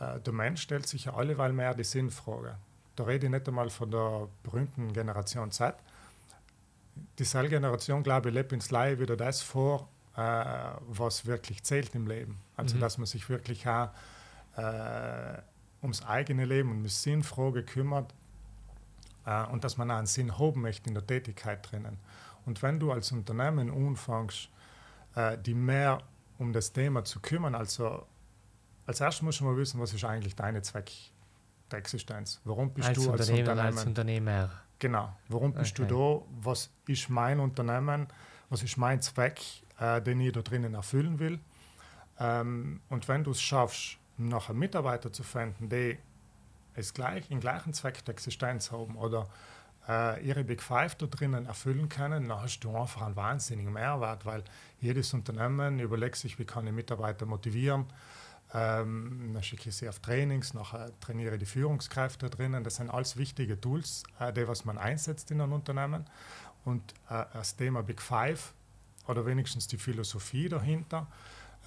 äh, der Mensch stellt sich ja alleweil mehr die Sinnfrage. Da rede ich nicht einmal von der berühmten Generation Z. Die Cell-Generation, glaube ich, lebt ins Laie wieder das vor, äh, was wirklich zählt im Leben. Also, mhm. dass man sich wirklich auch äh, ums eigene Leben und um die Sinnfrage kümmert äh, und dass man auch einen Sinn haben möchte in der Tätigkeit drinnen. Und wenn du als Unternehmen anfängst, äh, die mehr um das Thema zu kümmern, also als erstes musst du mal wissen, was ist eigentlich deine Zweck der Existenz? Warum bist als du als Unternehmer? Als Unternehmer. Genau. Warum bist okay. du da? Was ist mein Unternehmen? Was ist mein Zweck, äh, den ich da drinnen erfüllen will? Ähm, und wenn du es schaffst, nachher Mitarbeiter zu finden, die es gleich, den gleichen Zweck der Existenz haben oder äh, ihre Big Five da drinnen erfüllen können, dann hast du einfach einen wahnsinnigen Mehrwert, weil jedes Unternehmen überlegt sich, wie kann ich Mitarbeiter motivieren, ähm, dann schicke ich sie auf Trainings, nachher trainiere die Führungskräfte drinnen. Das sind alles wichtige Tools, äh, die was man einsetzt in einem Unternehmen. Und äh, das Thema Big Five oder wenigstens die Philosophie dahinter,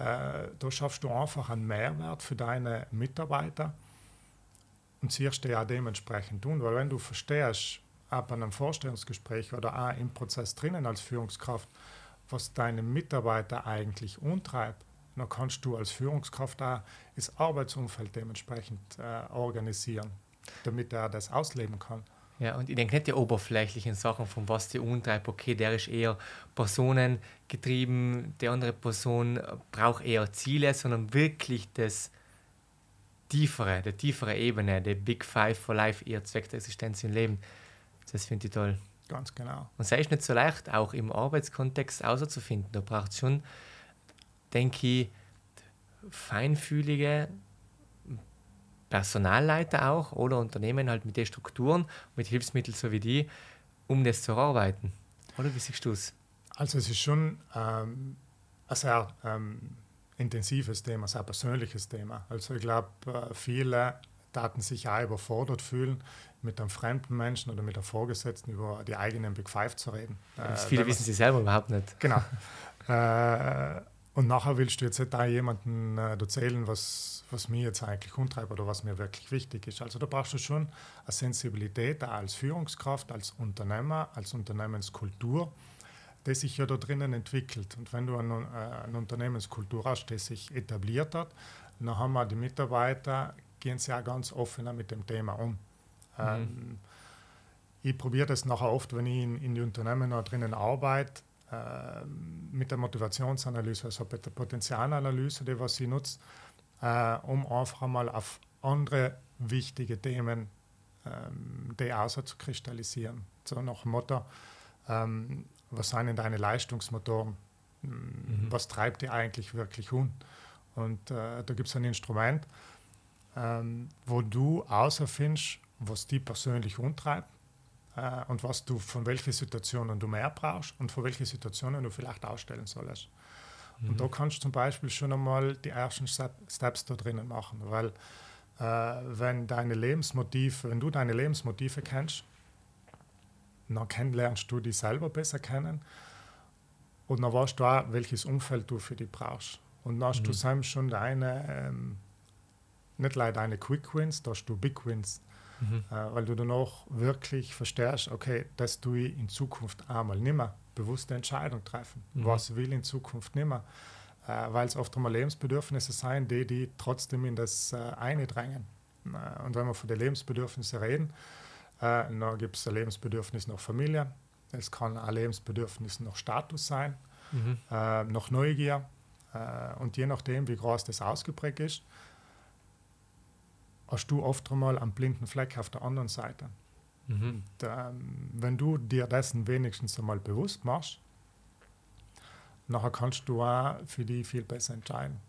da schaffst du einfach einen Mehrwert für deine Mitarbeiter und siehst dir auch dementsprechend tun. Weil wenn du verstehst, bei einem Vorstellungsgespräch oder auch im Prozess drinnen als Führungskraft, was deine Mitarbeiter eigentlich untreibt, dann kannst du als Führungskraft auch das Arbeitsumfeld dementsprechend äh, organisieren, damit er das ausleben kann. Ja, und ich denke nicht die oberflächlichen Sachen, von was die untreibt, okay, der ist eher personengetrieben, die andere Person braucht eher Ziele, sondern wirklich das tiefere, die tiefere Ebene, der Big Five for Life, ihr Zweck der Existenz im Leben. Das finde ich toll. Ganz genau. Und es ist nicht so leicht, auch im Arbeitskontext auszufinden. Da braucht es schon, denke ich, feinfühlige Personalleiter auch oder Unternehmen halt mit den Strukturen, mit Hilfsmitteln so wie die, um das zu erarbeiten. Oder wie siehst du es? Also es ist schon ähm, ein sehr ähm, intensives Thema, ein sehr persönliches Thema. Also ich glaube, äh, viele taten sich auch überfordert fühlen, mit einem fremden Menschen oder mit einem Vorgesetzten über die eigenen Big Five zu reden. Äh, viele wissen sie selber überhaupt nicht. Genau. äh, und nachher willst du jetzt nicht da jemanden äh, erzählen, was, was mir jetzt eigentlich umtreibt oder was mir wirklich wichtig ist. Also da brauchst du schon eine Sensibilität als Führungskraft, als Unternehmer, als Unternehmenskultur, die sich ja da drinnen entwickelt. Und wenn du eine, äh, eine Unternehmenskultur hast, die sich etabliert hat, dann haben wir die Mitarbeiter, gehen sie auch ganz offen mit dem Thema um. Mhm. Ähm, ich probiere das nachher oft, wenn ich in, in die Unternehmen drinnen arbeite, mit der Motivationsanalyse, also mit der Potenzialanalyse, die was ich nutze, äh, um einfach mal auf andere wichtige Themen ähm, die auszukristallisieren. So nach dem Motto, ähm, was sind denn deine Leistungsmotoren? Mhm. Was treibt die eigentlich wirklich um? Und äh, da gibt es ein Instrument, ähm, wo du außerfindest, was die persönlich umtreibt äh, und was du von welchen Situationen du mehr brauchst und von welchen Situationen du vielleicht ausstellen sollst. Mhm. Und da kannst du zum Beispiel schon einmal die ersten Steps da drinnen machen, weil äh, wenn deine Lebensmotive, wenn du deine Lebensmotive kennst, dann kennenlernst du dich selber besser kennen und dann weißt du auch, welches Umfeld du für dich brauchst. Und dann hast mhm. du schon deine, ähm, nicht leider deine Quick Wins, da hast du Big Wins mhm. äh, weil du dann auch wirklich verstehst, okay, das tue ich in Zukunft einmal nimmer, bewusste Entscheidung treffen, mhm. was will ich in Zukunft nimmer, äh, weil es oft einmal Lebensbedürfnisse sein, die, die trotzdem in das äh, eindrängen. Äh, und wenn wir von den Lebensbedürfnissen reden, äh, dann gibt es ein Lebensbedürfnis nach Familie, es kann ein Lebensbedürfnis nach Status sein, mhm. äh, nach Neugier. Äh, und je nachdem, wie groß das ausgeprägt ist, hast du oft einmal einen blinden Fleck auf der anderen Seite. Mhm. Und, ähm, wenn du dir dessen wenigstens einmal bewusst machst, nachher kannst du auch für die viel besser entscheiden.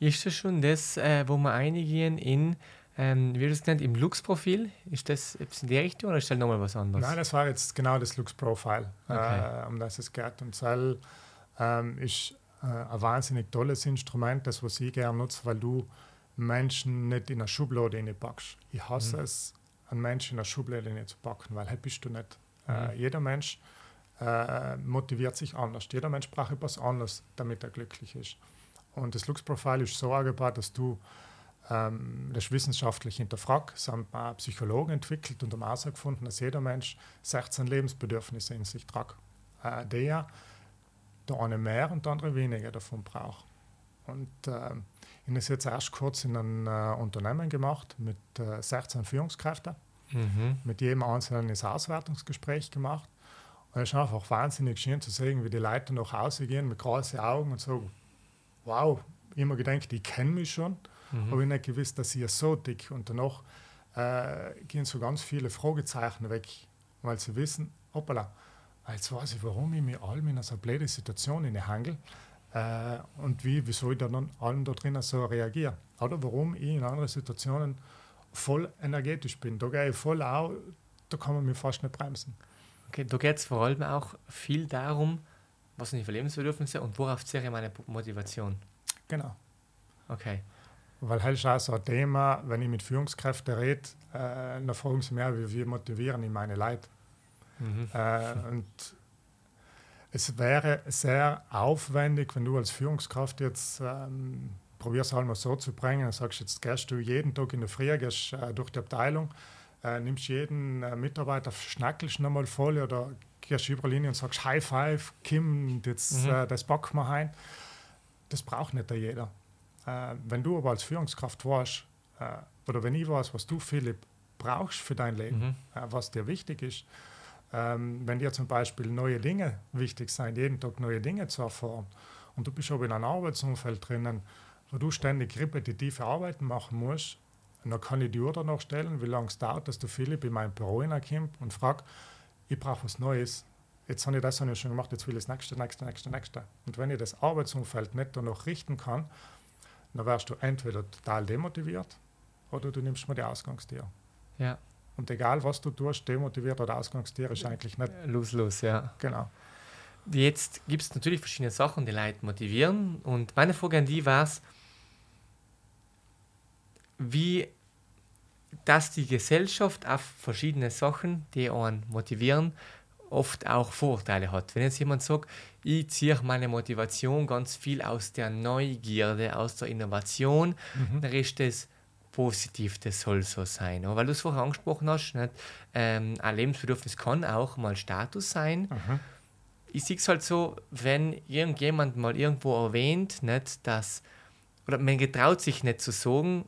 Ist das schon das, äh, wo wir eingehen in, ähm, wie du es nennt, im Lux-Profil? Ist das in die Richtung oder ist das nochmal was anderes? Nein, das war jetzt genau das Lux-Profile, okay. äh, um das es geht. Und das ähm, ist äh, ein wahnsinnig tolles Instrument, das was ich gerne nutze, weil du Menschen nicht in eine Schublade packst. Ich hasse mhm. es, einen Menschen in eine Schublade zu packen, weil halt bist du nicht. Äh, mhm. Äh, jeder Mensch äh, motiviert sich anders. Jeder Mensch braucht etwas anderes, damit er glücklich ist. Und das Lux-Profil ist so angebaut, dass du ähm, das wissenschaftlich hinterfragt. Es haben Psychologen entwickelt und haben herausgefunden, dass jeder Mensch 16 Lebensbedürfnisse in sich trägt. Äh, der, der eine mehr und der andere weniger davon braucht. Und ähm, ich habe es jetzt erst kurz in einem äh, Unternehmen gemacht mit äh, 16 Führungskräften. Mhm. Mit jedem Einzelnen ein Auswertungsgespräch gemacht. Und es ist einfach wahnsinnig schön zu sehen, wie die Leute nach Hause gehen mit großen Augen und sagen: Wow, ich mir gedacht, ich kenne mich schon, mhm. aber ich nicht gewusst, dass ihr so dick und danach äh, gehen so ganz viele Fragezeichen weg, weil sie wissen, hoppala, jetzt weiß ich, warum ich mich allem in so eine blöde Situation handle. Äh, und wie, wie soll ich dann allen da drinnen so reagieren? Oder warum ich in anderen Situationen voll energetisch bin. Da gehe ich voll auch, da kann man mich fast nicht bremsen. Okay, da geht es vor allem auch viel darum, was sind die Lebensbedürfnisse und worauf zähre meine Motivation. Genau. Okay. Weil halt ist auch so ein Thema, wenn ich mit Führungskräften rede, äh, dann fragen sie mich, wie wir motivieren ich meine Leute. Mhm. Äh, und es wäre sehr aufwendig, wenn du als Führungskraft jetzt ähm, probierst halt mal so zu bringen, sagst jetzt gehst du jeden Tag in der Früh gehst, äh, durch die Abteilung, äh, nimmst jeden äh, Mitarbeiter, schnackelst nochmal voll oder gehst über Linie und sagst High Five, Kim, jetzt, mhm. äh, das packen wir ein. Das braucht nicht jeder. Äh, wenn du aber als Führungskraft warst, äh, oder wenn ich weiß, was du, Philipp, brauchst für dein Leben, Mhm. äh, was dir wichtig ist. Ähm, wenn dir zum Beispiel neue Dinge wichtig sind, jeden Tag neue Dinge zu erfahren, und du bist aber in einem Arbeitsumfeld drinnen, wo du ständig repetitive Arbeiten machen musst, dann kann ich die Uhr danach stellen, wie lange es dauert, dass der Philipp in mein Büro hineinkommt und fragt, ich brauche was Neues. Jetzt habe ich das habe ich schon gemacht, jetzt will ich das nächste, nächste, nächste, nächste. Und wenn ich das Arbeitsumfeld nicht danach richten kann, dann wärst du entweder total demotiviert oder du nimmst mal die Ausgangstier. Ja, Und egal was du tust, demotiviert oder Ausgangstier ist eigentlich nicht los, los, ja. genau. Jetzt gibt es natürlich verschiedene Sachen, die Leute motivieren. Und meine Frage an die war es, wie dass die Gesellschaft auf verschiedene Sachen, die einen motivieren, oft auch Vorteile hat. Wenn jetzt jemand sagt, ich ziehe meine Motivation ganz viel aus der Neugierde, aus der Innovation, dann ist das positiv, das soll so sein. Aber weil du es vorher angesprochen hast, nicht? Ähm, ein Lebensbedürfnis kann auch mal Status sein Mhm. ich sehe es halt so, wenn irgendjemand mal irgendwo erwähnt, nicht, dass, oder man getraut sich nicht zu sagen,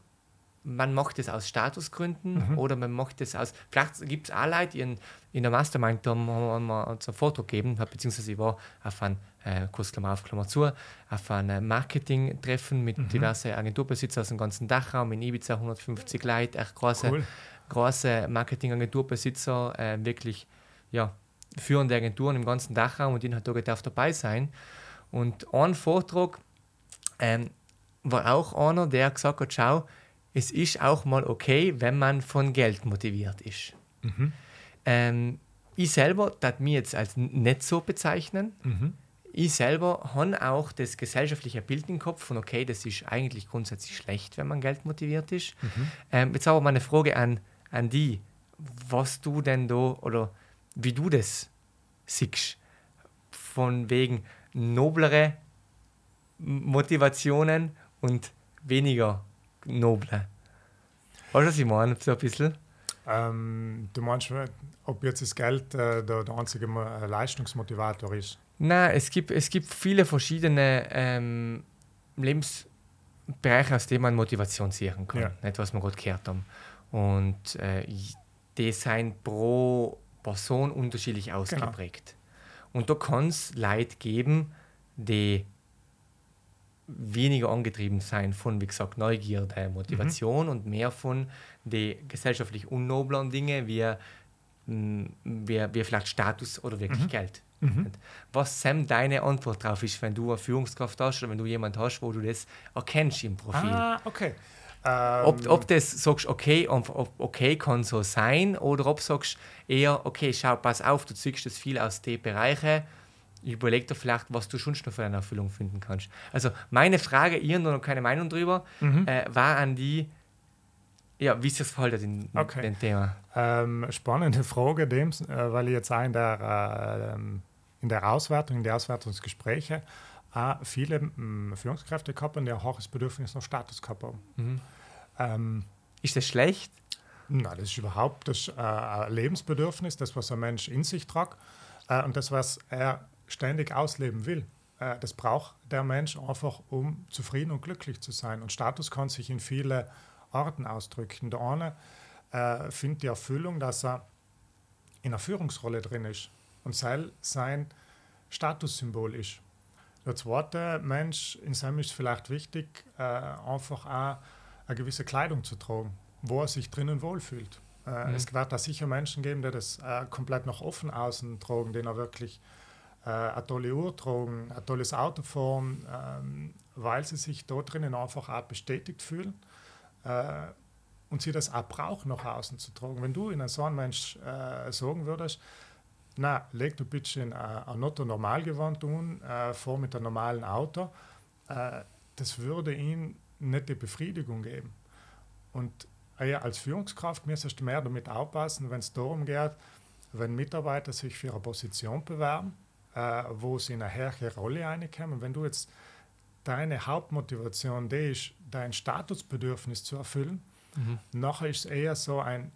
man macht es aus Statusgründen oder man macht es aus, vielleicht gibt es auch Leute, die in, in der Mastermind, da haben wir mal uns einen Vortrag gegeben, beziehungsweise ich war auf ein, äh, kurz Klammer auf, Klammer zu, auf ein äh, Marketing-Treffen mit diversen Agenturbesitzern aus dem ganzen Dachraum, in Ibiza 150 Leute, echt große, Cool. große Marketing-Agenturbesitzer, äh, wirklich ja, führende Agenturen im ganzen Dachraum und die hat da darf dabei sein. Und ein Vortrag ähm, war auch einer, der gesagt hat, schau, es ist auch mal okay, wenn man von Geld motiviert ist. Ähm, ich selber darf mich jetzt als nicht so bezeichnen. Mhm. Ich selber habe auch das gesellschaftliche Bild im Kopf von, okay, das ist eigentlich grundsätzlich schlecht, wenn man Geld motiviert ist. Ähm, jetzt aber meine Frage an, an die, was du denn da oder wie du das siehst. Von wegen noblere Motivationen und weniger noble. Weißt du, was ich meine? So ein bisschen. Ähm, du meinst, ob jetzt das Geld äh, der, der einzige äh, Leistungsmotivator ist? Nein, es gibt, es gibt viele verschiedene ähm, Lebensbereiche, aus denen man Motivation ziehen kann. Ja. Nicht, was wir gerade gehört haben. Und äh, die sind pro Person unterschiedlich ausgeprägt. Und da kann es Leute geben, die weniger angetrieben sein von, wie gesagt, Neugierde, Motivation und mehr von den gesellschaftlich unnoblen Dinge wie, mh, wie, wie vielleicht Status oder wirklich Geld. Was Sam deine Antwort drauf ist, wenn du eine Führungskraft hast oder wenn du jemanden hast, wo du das erkennst im Profil. Ah, okay. Ähm, Ob, ob das sagst, okay, ob, okay kann so sein, oder ob sagst eher, okay, schau, pass auf, du ziehst das viel aus den Bereichen, überleg dir vielleicht, was du schon noch für eine Erfüllung finden kannst. Also meine Frage, ihr habt noch keine Meinung drüber, äh, war an die, ja, wie sich das verhält in Okay. dem Thema. Ähm, spannende Frage, dem, äh, weil ich jetzt auch in der, äh, ähm, in der Auswertung, in der Auswertungsgespräche auch viele mh, Führungskräfte gehabt haben, die ein hohes Bedürfnis nach Status gehabt haben. Mhm. Ähm, Ist das schlecht? Nein, das ist überhaupt das äh, ein Lebensbedürfnis, das, was ein Mensch in sich trägt äh, und das, was er ständig ausleben will. Äh, das braucht der Mensch einfach, um zufrieden und glücklich zu sein. Und Status kann sich in viele Arten ausdrücken. Der eine äh, findet die Erfüllung, dass er in einer Führungsrolle drin ist und sein, sein Statussymbol ist. Der zweite Mensch, in seinem ist vielleicht wichtig, äh, einfach auch eine gewisse Kleidung zu tragen, wo er sich drinnen wohlfühlt. Äh, Es wird da sicher Menschen geben, die das äh, komplett nach offen außen tragen, denen er wirklich äh, eine tolle Uhr tragen, ein tolles Auto fahren, ähm, weil sie sich dort drinnen einfach auch bestätigt fühlen äh, und sie das auch brauchen, nach außen zu tragen. Wenn du in so einen Mensch äh, sagen würdest, na, leg du bitte in ein, ein Otto Normalgewand tun, äh, fahr mit einem normalen Auto, äh, das würde ihm nicht die Befriedigung geben. Und äh, als Führungskraft müsstest du mehr damit aufpassen, wenn es darum geht, wenn Mitarbeiter sich für eine Position bewerben, äh, wo sie in eine höhere Rolle reinkommen, wenn du jetzt deine Hauptmotivation die ist, dein Statusbedürfnis zu erfüllen, nachher ist es eher so ein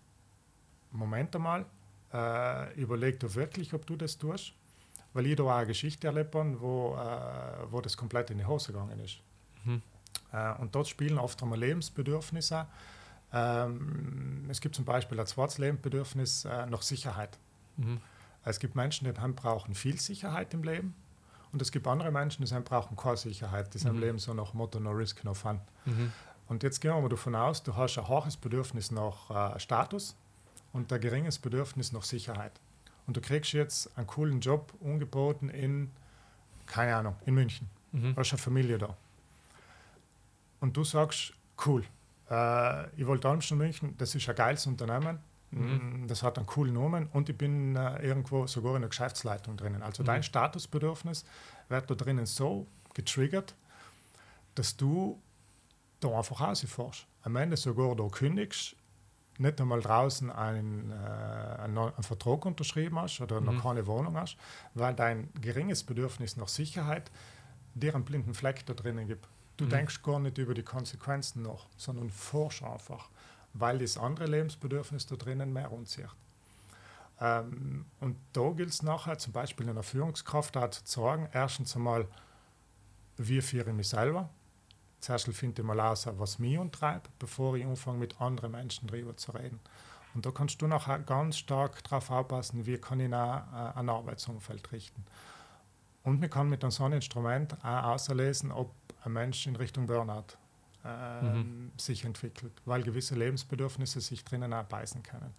Moment einmal, äh, überleg du wirklich, ob du das tust, weil ich da auch eine Geschichte erlebt habe, wo, äh, wo das komplett in die Hose gegangen ist. Äh, und dort spielen oft einmal Lebensbedürfnisse Ähm, es gibt zum Beispiel als Wortslebensbedürfnis äh, noch Sicherheit. Mhm. Es gibt Menschen, die brauchen viel Sicherheit im Leben. Und es gibt andere Menschen, die brauchen keine Sicherheit. Die sind mhm. im Leben so nach Motto No Risk, No Fun. Mhm. Und jetzt gehen wir mal davon aus, du hast ein hohes Bedürfnis nach äh, Status und ein geringes Bedürfnis nach Sicherheit. Und du kriegst jetzt einen coolen Job angeboten in, keine Ahnung, in München. Mhm. Du hast eine Familie da. Und du sagst, cool, äh, ich wollte Almsten München, das ist ein geiles Unternehmen, mhm. Mm, das hat einen coolen Namen und ich bin äh, irgendwo sogar in der Geschäftsleitung drinnen. Also mhm. dein Statusbedürfnis wird da drinnen so getriggert, dass du da einfach rausfährst. Am Ende sogar da kündigst, nicht einmal draußen einen, äh, einen, einen, Vertrag unterschrieben hast oder mhm. noch keine Wohnung hast, weil dein geringes Bedürfnis nach Sicherheit dir einen blinden Fleck da drinnen gibt. Du mhm. denkst gar nicht über die Konsequenzen nach, sondern forsch einfach, weil das andere Lebensbedürfnis da drinnen mehr anzieht. Ähm, und da gilt es nachher zum Beispiel in der Führungskraft auch zu sagen, erstens einmal, wie führe ich mich selber? Zuerst finde ich mal aus, was mich umtreibt, bevor ich anfange, mit anderen Menschen darüber zu reden. Und da kannst du nachher ganz stark darauf aufpassen, wie kann ich auch, äh, ein Arbeitsumfeld richten. Und man kann mit so einem Instrument auch auslesen, ob ein Mensch in Richtung Burnout äh, mhm. sich entwickelt, weil gewisse Lebensbedürfnisse sich drinnen auch beißen können.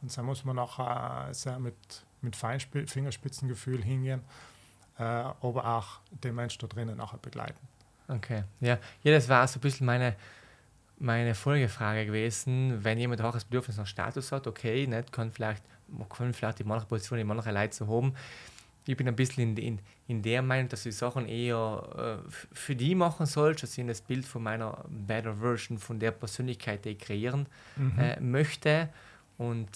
Und so muss man nachher sehr mit, mit Fingerspitzengefühl hingehen, äh, aber auch den Menschen da drinnen nachher begleiten. Okay, ja. Ja, das war so ein bisschen meine, meine Folgefrage gewesen. Wenn jemand auch das Bedürfnis nach Status hat, okay, nicht, kann vielleicht, kann vielleicht die manche Position in manche Leute zu haben. Ich bin ein bisschen in, in, in der Meinung, dass ich Sachen eher äh, für die machen soll, dass ich das Bild von meiner Better Version, von der Persönlichkeit, die ich kreieren mhm. äh, möchte. Und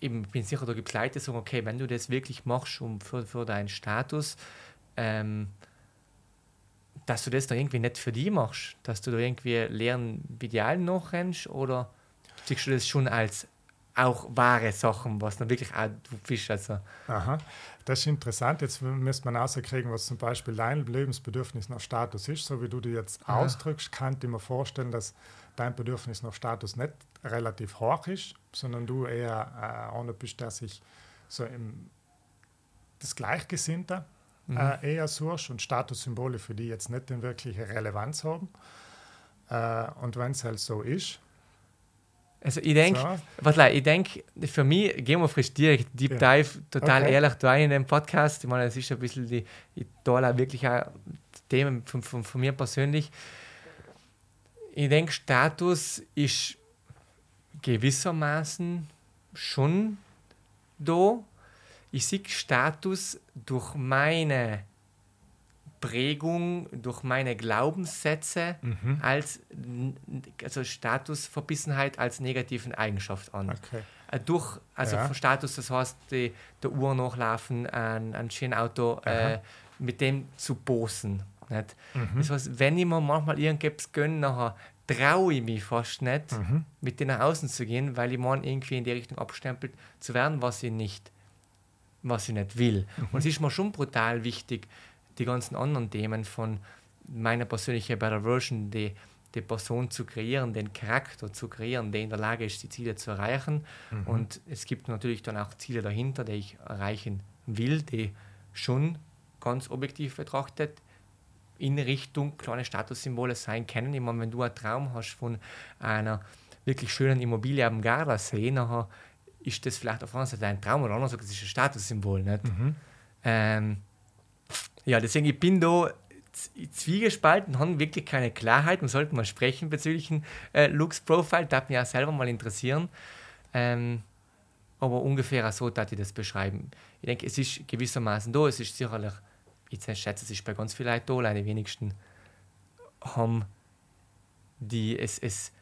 ich bin sicher, da gibt es Leute, die sagen, okay, wenn du das wirklich machst um für, für deinen Status, ähm, dass du das da irgendwie nicht für die machst, dass du da irgendwie leeren Idealen nachrennst oder siehst du das schon als auch wahre Sachen, was dann wirklich auch du bist. Also. Aha, das ist interessant. Jetzt müsste man rauskriegen, was zum Beispiel dein Lebensbedürfnis nach Status ist. So wie du dir jetzt Aha. ausdrückst, kann ich mir vorstellen, dass dein Bedürfnis nach Status nicht relativ hoch ist, sondern du eher äh, einer bist, der sich so im das Gleichgesinnte mhm. äh, eher suchst und Statussymbole für die jetzt nicht den wirkliche Relevanz haben. Äh, und wenn es halt so ist, also ich denke, so. ich denke, für mich, gehen wir frisch direkt Deep Dive, total okay. ehrlich da in dem Podcast. Ich meine, das ist ein bisschen die, ich da wirklich auch Themen von, von, von mir persönlich. Ich denke, Status ist gewissermaßen schon da, ich sehe Status durch meine Prägung, durch meine Glaubenssätze mhm. als also Statusverbissenheit als negativen Eigenschaft an. Okay. Äh, durch, also ja. Status, das heißt, die, der Uhr nachlaufen, ein, ein schönes Auto, äh, mit dem zu posen. Nicht? Mhm. Das heißt, wenn ich mir manchmal irgendetwas gönne, nachher traue ich mich fast nicht, mhm. mit denen nach außen zu gehen, weil ich meine, irgendwie in die Richtung abstempelt zu werden, was ich nicht was ich nicht will. Mhm. Und es ist mir schon brutal wichtig, die ganzen anderen Themen von meiner persönlichen Better Version, die, die Person zu kreieren, den Charakter zu kreieren, der in der Lage ist, die Ziele zu erreichen. Mhm. Und es gibt natürlich dann auch Ziele dahinter, die ich erreichen will, die schon ganz objektiv betrachtet in Richtung kleine Statussymbole sein können. Ich meine, wenn du einen Traum hast von einer wirklich schönen Immobilie am Gardasee, nachher ist das vielleicht auf einer Seite ein Traum oder anders, das ist ein Statussymbol. Nicht? Mhm. Ähm, ja, deswegen, ich bin da zwiegespalten, haben wirklich keine Klarheit. Man sollte mal sprechen bezüglich äh, Looks Profile, das mich auch selber mal interessieren. Ähm, aber ungefähr so dass ich das beschreiben. Ich denke, es ist gewissermaßen da, es ist sicherlich, ich schätze, es ist bei ganz vielen Leuten da, die wenigsten haben die es, es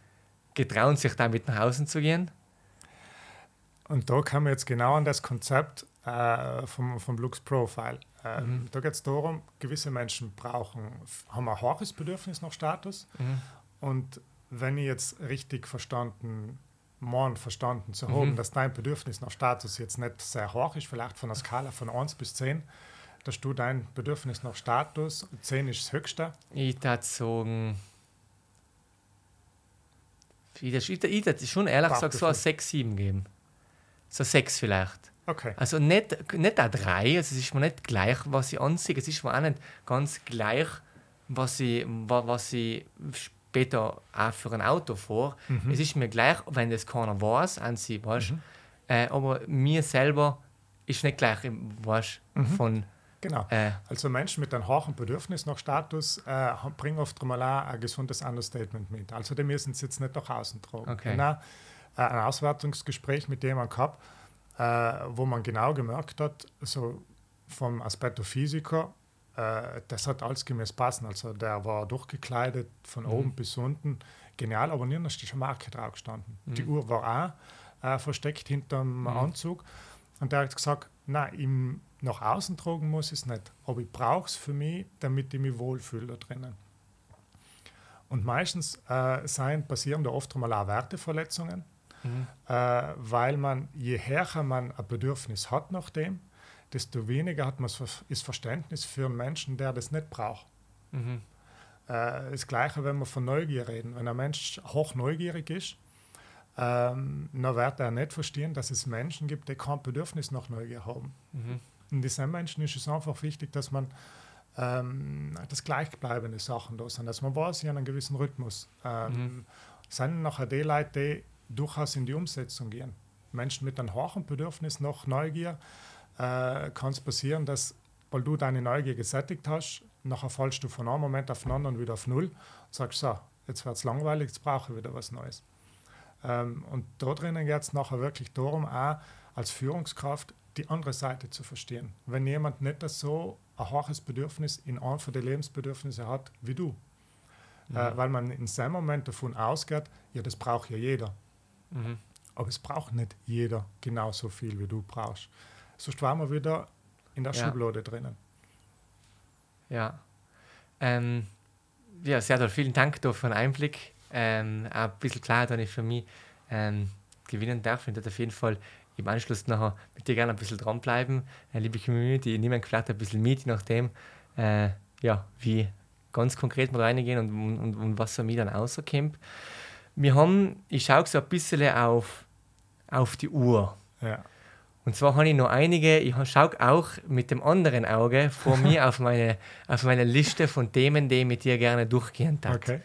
getrauen, sich damit nach außen zu gehen und da kommen wir jetzt genau an das Konzept äh, vom, vom Lux Profile. Äh, mhm. Da geht es darum, gewisse Menschen brauchen, haben ein hohes Bedürfnis nach Status. Mhm. Und wenn ich jetzt richtig verstanden, morgen verstanden zu haben, mhm. dass dein Bedürfnis nach Status jetzt nicht sehr hoch ist, vielleicht von einer Skala von 1 bis 10, dass du dein Bedürfnis nach Status, 10 ist das höchste. Ich würde sagen Ich, ich, ich, ich schon ehrlich gesagt so ein 6, 7 geben. So 6 vielleicht. Okay. Also nicht, nicht auch 3, also es ist mir nicht gleich, was ich ansehe. Es ist mir auch nicht ganz gleich, was ich, was ich später auch für ein Auto fahre. Mhm. Es ist mir gleich, wenn das keiner weiß, an sie, weißt mhm. äh, aber mir selber ist nicht gleich, weißt mhm. von Genau. Äh, also Menschen mit einem hohen Bedürfnis nach Status äh, bringen oft mal auch ein gesundes Understatement mit. Also die müssen es jetzt nicht nach außen tragen. Okay. Genau, äh, ein Auswertungsgespräch mit jemandem gehabt, äh, wo man genau gemerkt hat, so vom Aspekt Physiker, äh, das hat alles gemäß passen. Also der war durchgekleidet von mhm. oben bis unten. Genial, aber nirgends ist eine Marke drauf gestanden. Mhm. Die Uhr war auch äh, versteckt hinterm mhm. Anzug. Und der hat gesagt, nein, im nach außen tragen muss ich es nicht, aber ich brauche es für mich, damit ich mich wohlfühle da drinnen. Und meistens äh, sein, passieren da oft auch Werteverletzungen, mhm. äh, weil man, je härter man ein Bedürfnis hat nach dem, desto weniger hat man das Verständnis für einen Menschen, der das nicht braucht. Mhm. Äh, das Gleiche, wenn wir von Neugier reden. Wenn ein Mensch hoch neugierig ist, ähm, dann wird er nicht verstehen, dass es Menschen gibt, die kein Bedürfnis nach Neugier haben. Mhm. In diesen Menschen ist es einfach wichtig, dass man ähm, das gleichbleibende Sachen da sind, dass man weiß, in einem gewissen Rhythmus. Ähm, mhm. Sind nachher die Leute, die durchaus in die Umsetzung gehen. Menschen mit einem hohen Bedürfnis nach Neugier äh, kann es passieren, dass, weil du deine Neugier gesättigt hast, nachher fallst du von einem Moment auf den anderen wieder auf Null und sagst, so, jetzt wird es langweilig, jetzt brauche ich wieder was Neues. Ähm, und da drinnen geht es nachher wirklich darum, auch als Führungskraft die andere Seite zu verstehen. Wenn jemand nicht so ein hohes Bedürfnis in einem von den Lebensbedürfnissen hat wie du. Mhm. Äh, weil man in seinem Moment davon ausgeht, ja, das braucht ja jeder. Mhm. Aber es braucht nicht jeder genauso viel, wie du brauchst. Sonst waren wir wieder in der ja. Schublade drinnen. Ja. Ähm, ja, sehr toll. Vielen Dank für den Einblick. Ähm, ein bisschen klar, dass ich für mich ähm, gewinnen darf. Und auf jeden Fall im Anschluss nachher mit dir gerne ein bisschen dranbleiben. Äh, liebe Community, nehmen vielleicht ein bisschen mit, je nachdem, äh, ja, wie ganz konkret wir reingehen und, und, und was für mich dann rauskommt. Wir haben, ich schaue so ein bisschen auf, auf die Uhr. Ja. Und zwar habe ich noch einige, ich schaue auch mit dem anderen Auge vor mir auf meine, auf meine Liste von Themen, die ich mit dir gerne durchgehen darf. Okay.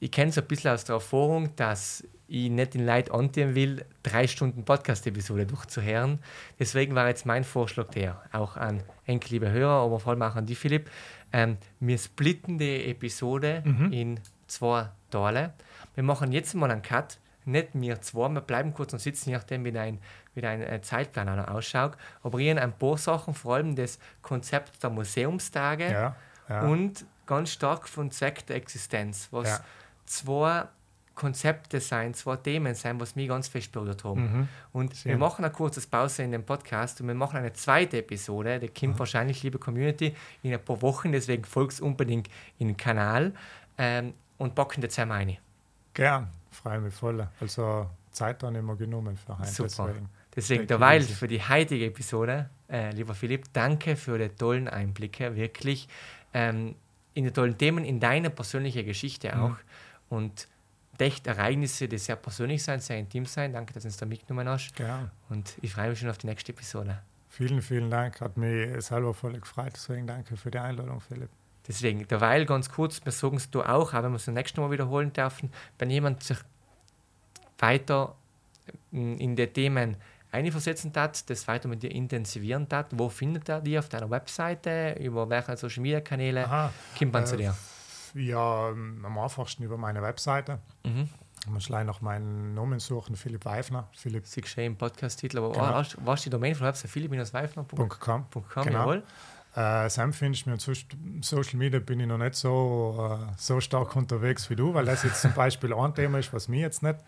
Ich kenne es ein bisschen aus der Erfahrung, dass ich nicht den Leuten antun will, drei Stunden Podcast-Episode durchzuhören. Deswegen war jetzt mein Vorschlag der, auch an Enkel, liebe Hörer, aber vor allem auch an die Philipp. Ähm, wir splitten die Episode mhm. in zwei Teile. Wir machen jetzt mal einen Cut, nicht wir zwei, wir bleiben kurz und sitzen, je nachdem, wie ein, wie ein äh, Zeitplan ausschaut. Aber hier ein paar Sachen, vor allem das Konzept der Museumstage ja, ja. und ganz stark von Zweck der Existenz, was ja. zwei Konzepte sein, zwei Themen sein, was mich ganz fest berührt haben. Mhm. Und Schön. wir machen ein kurzes Pause in dem Podcast und wir machen eine zweite Episode, der kommt mhm. wahrscheinlich, liebe Community, in ein paar Wochen, deswegen folgst unbedingt in den Kanal ähm, und packen das zusammen rein. Gern, freue mich voll. Also Zeit dann immer genommen für heute. Super. Deswegen, deswegen derweil für die heutige Episode, äh, lieber Philipp, danke für die tollen Einblicke, wirklich ähm, in die tollen Themen, in deine persönliche Geschichte mhm. auch. Mhm. Und echt Ereignisse, die sehr persönlich sein, sehr intim sein. Danke, dass du uns da mitgenommen hast. Gerne. Und ich freue mich schon auf die nächste Episode. Vielen, vielen Dank. Hat mich selber voll gefreut. Deswegen danke für die Einladung, Philipp. Deswegen, derweil ganz kurz, wir sagen es du auch, auch wenn wir es das nächste Mal wiederholen dürfen, wenn jemand sich weiter in die Themen einversetzen hat, das weiter mit dir intensivieren hat, wo findet er die auf deiner Webseite, über welche Social Media Kanäle kommt man äh, zu dir? Ja, am einfachsten über meine Webseite. Mhm. Man muss gleich nach meinen Namen suchen, Philipp Weifner. Philipp. Sie geschehen im Podcast-Titel, aber genau. was, was die Domain von der Webseite? philipp-weifner.com. genau. jawohl. Äh, Sam findest mir zu Social Media bin ich noch nicht so, äh, so stark unterwegs wie du, weil das jetzt zum Beispiel ein Thema ist, was mich jetzt nicht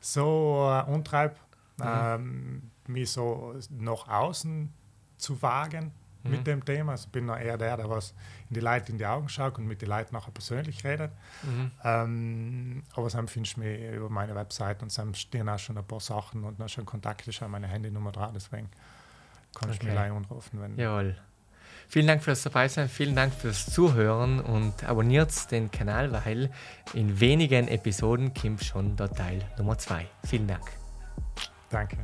so äh, umtreibt, mhm. ähm, mich so nach außen zu wagen mhm. mit dem Thema. Also bin noch eher der, der was in die Leute in die Augen schaut und mit den Leuten nachher persönlich redet. Mhm. Ähm, aber dann findest du mich über meine Website und dann stehen auch schon ein paar Sachen und dann schon Kontakte, schon meine Handynummer dran, deswegen kannst okay. du mich gleich anrufen. Wenn Jawohl. Vielen Dank fürs Dabeisein, vielen Dank fürs Zuhören und abonniert den Kanal, weil in wenigen Episoden kommt schon der Teil Nummer 2. Vielen Dank. Danke.